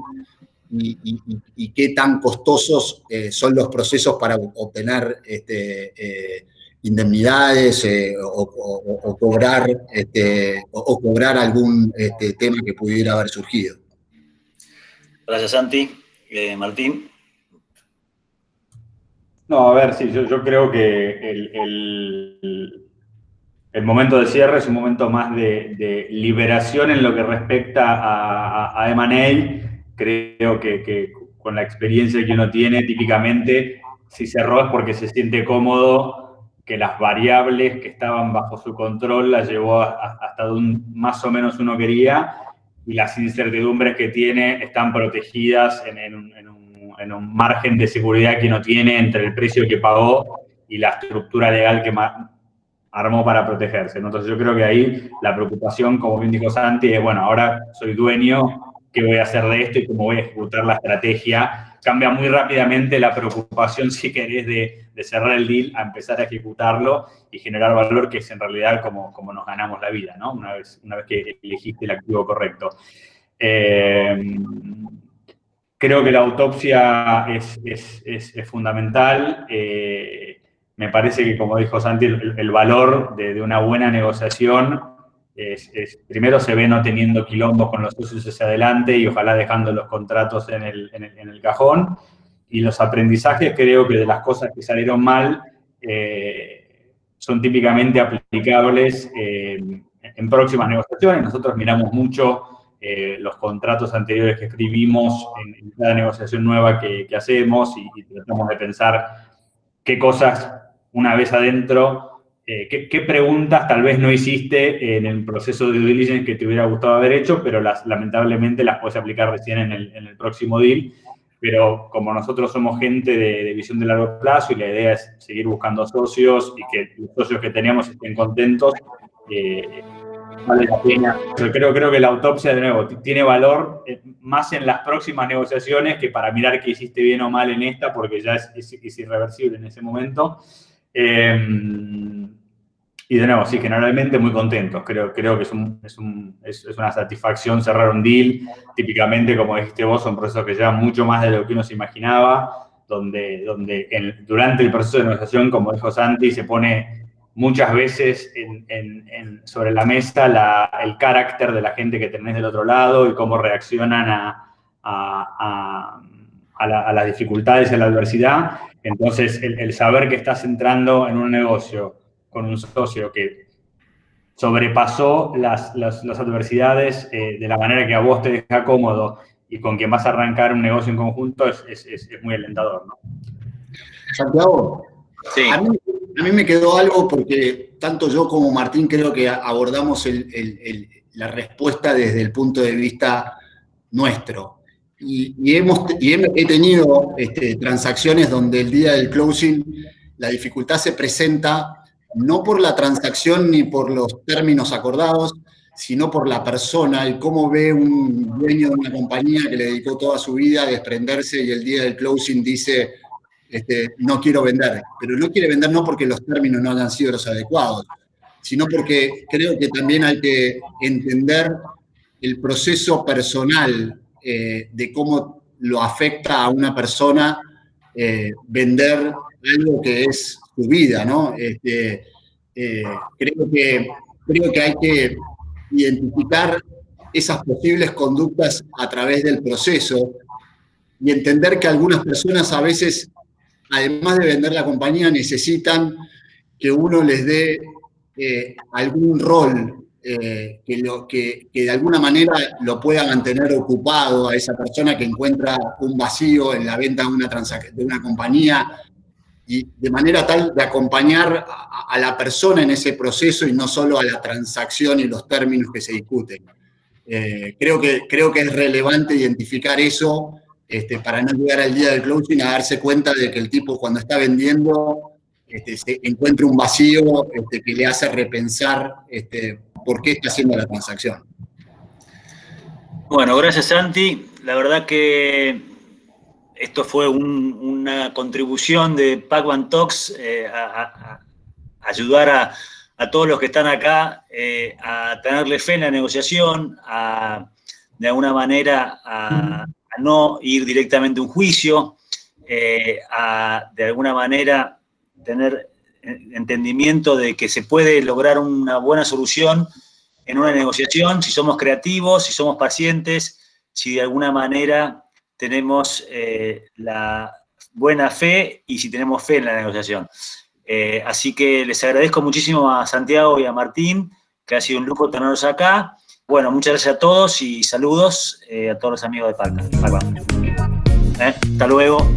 y, qué tan costosos eh, son los procesos para obtener este, eh, indemnidades eh, o, cobrar, este, o, cobrar algún este, tema que pudiera haber surgido. Gracias, Santi. Eh, Martín. No, a ver, sí, yo, creo que el, el, momento de cierre es un momento más de, liberación en lo que respecta a, a, M&A. Creo que, con la experiencia que uno tiene, típicamente, si cerró es porque se siente cómodo, que las variables que estaban bajo su control las llevó hasta donde más o menos uno quería y las incertidumbres que tiene están protegidas en, un, margen de seguridad que no tiene entre el precio que pagó y la estructura legal que armó para protegerse. Entonces yo creo que ahí la preocupación, como bien dijo Santi, es, bueno, ahora soy dueño, ¿qué voy a hacer de esto y cómo voy a ejecutar la estrategia? Cambia muy rápidamente la preocupación, si querés, de, cerrar el deal a empezar a ejecutarlo y generar valor, que es en realidad como, como nos ganamos la vida, ¿no? Una vez, una vez que elegiste el activo correcto. Eh, creo que la autopsia es, es, es, fundamental. Eh, me parece que, como dijo Santi, el, valor de, de, una buena negociación es, primero se ve no teniendo quilombos con los socios hacia adelante y ojalá dejando los contratos en el, en el, en el cajón y los aprendizajes creo que de las cosas que salieron mal eh, son típicamente aplicables eh, en próximas negociaciones. Nosotros miramos mucho eh, los contratos anteriores que escribimos en, cada negociación nueva que, hacemos y, tratamos de pensar qué cosas una vez adentro, qué, preguntas tal vez no hiciste en el proceso de due diligence que te hubiera gustado haber hecho, pero las, lamentablemente las puedes aplicar recién en el, en el próximo deal pero como nosotros somos gente de, visión de largo plazo y la idea es seguir buscando socios y que los socios que tenemos estén contentos, eh, vale la pena. Yo creo, creo que la autopsia, de nuevo, tiene valor eh, más en las próximas negociaciones que para mirar qué hiciste bien o mal en esta, porque ya es, es, irreversible en ese momento. Eh, y de nuevo, sí, generalmente muy contentos. Creo, creo que es, es, una satisfacción cerrar un deal. Típicamente, como dijiste vos, son procesos que llevan mucho más de lo que uno se imaginaba, donde, donde durante el proceso de negociación, como dijo Santi, se pone muchas veces sobre la mesa el carácter de la gente que tenés del otro lado y cómo reaccionan a, a, las dificultades y a la adversidad. Entonces, el, el saber que estás entrando en un negocio con un socio que sobrepasó las, adversidades eh, de la manera que a vos te deja cómodo y con quien vas a arrancar un negocio en conjunto es, muy alentador, ¿no? Santiago, a, mí, me quedó algo porque tanto yo como Martín creo que abordamos la respuesta desde el punto de vista nuestro. Y, hemos, he tenido este, transacciones donde el día del closing la dificultad se presenta no por la transacción ni por los términos acordados, sino por la persona y cómo ve un dueño de una compañía que le dedicó toda su vida a desprenderse y el día del closing dice, este, no quiero vender. Pero no quiere vender no porque los términos no hayan sido los adecuados, sino porque creo que también hay que entender el proceso personal eh, de cómo lo afecta a una persona eh, vender algo que es su vida, ¿no? Este, eh, creo, que, creo que hay que identificar esas posibles conductas a través del proceso y entender que algunas personas a veces, además de vender la compañía, necesitan que uno les dé algún rol eh, que, de alguna manera lo pueda mantener ocupado a esa persona que encuentra un vacío en la venta de una, de una compañía y de manera tal de acompañar a, la persona en ese proceso y no solo a la transacción y los términos que se discuten. Eh, creo, que, creo que es relevante identificar eso este, para no llegar al día del closing a darse cuenta de que el tipo cuando está vendiendo este, se encuentra un vacío este, que le hace repensar este, por qué está haciendo la transacción. Bueno, gracias Santi. La verdad que esto fue una contribución de Pac-Man Talks eh, a, ayudar a, todos los que están acá eh, a tenerle fe en la negociación, a de alguna manera a, no ir directamente a un juicio, eh, a de alguna manera tener entendimiento de que se puede lograr una buena solución en una negociación si somos creativos, si somos pacientes, si de alguna manera tenemos eh, la buena fe y si tenemos fe en la negociación. Eh, así que les agradezco muchísimo a Santiago y a Martín, que ha sido un lujo tenerlos acá. Bueno, muchas gracias a todos y saludos eh, a todos los amigos de Palca. hasta luego.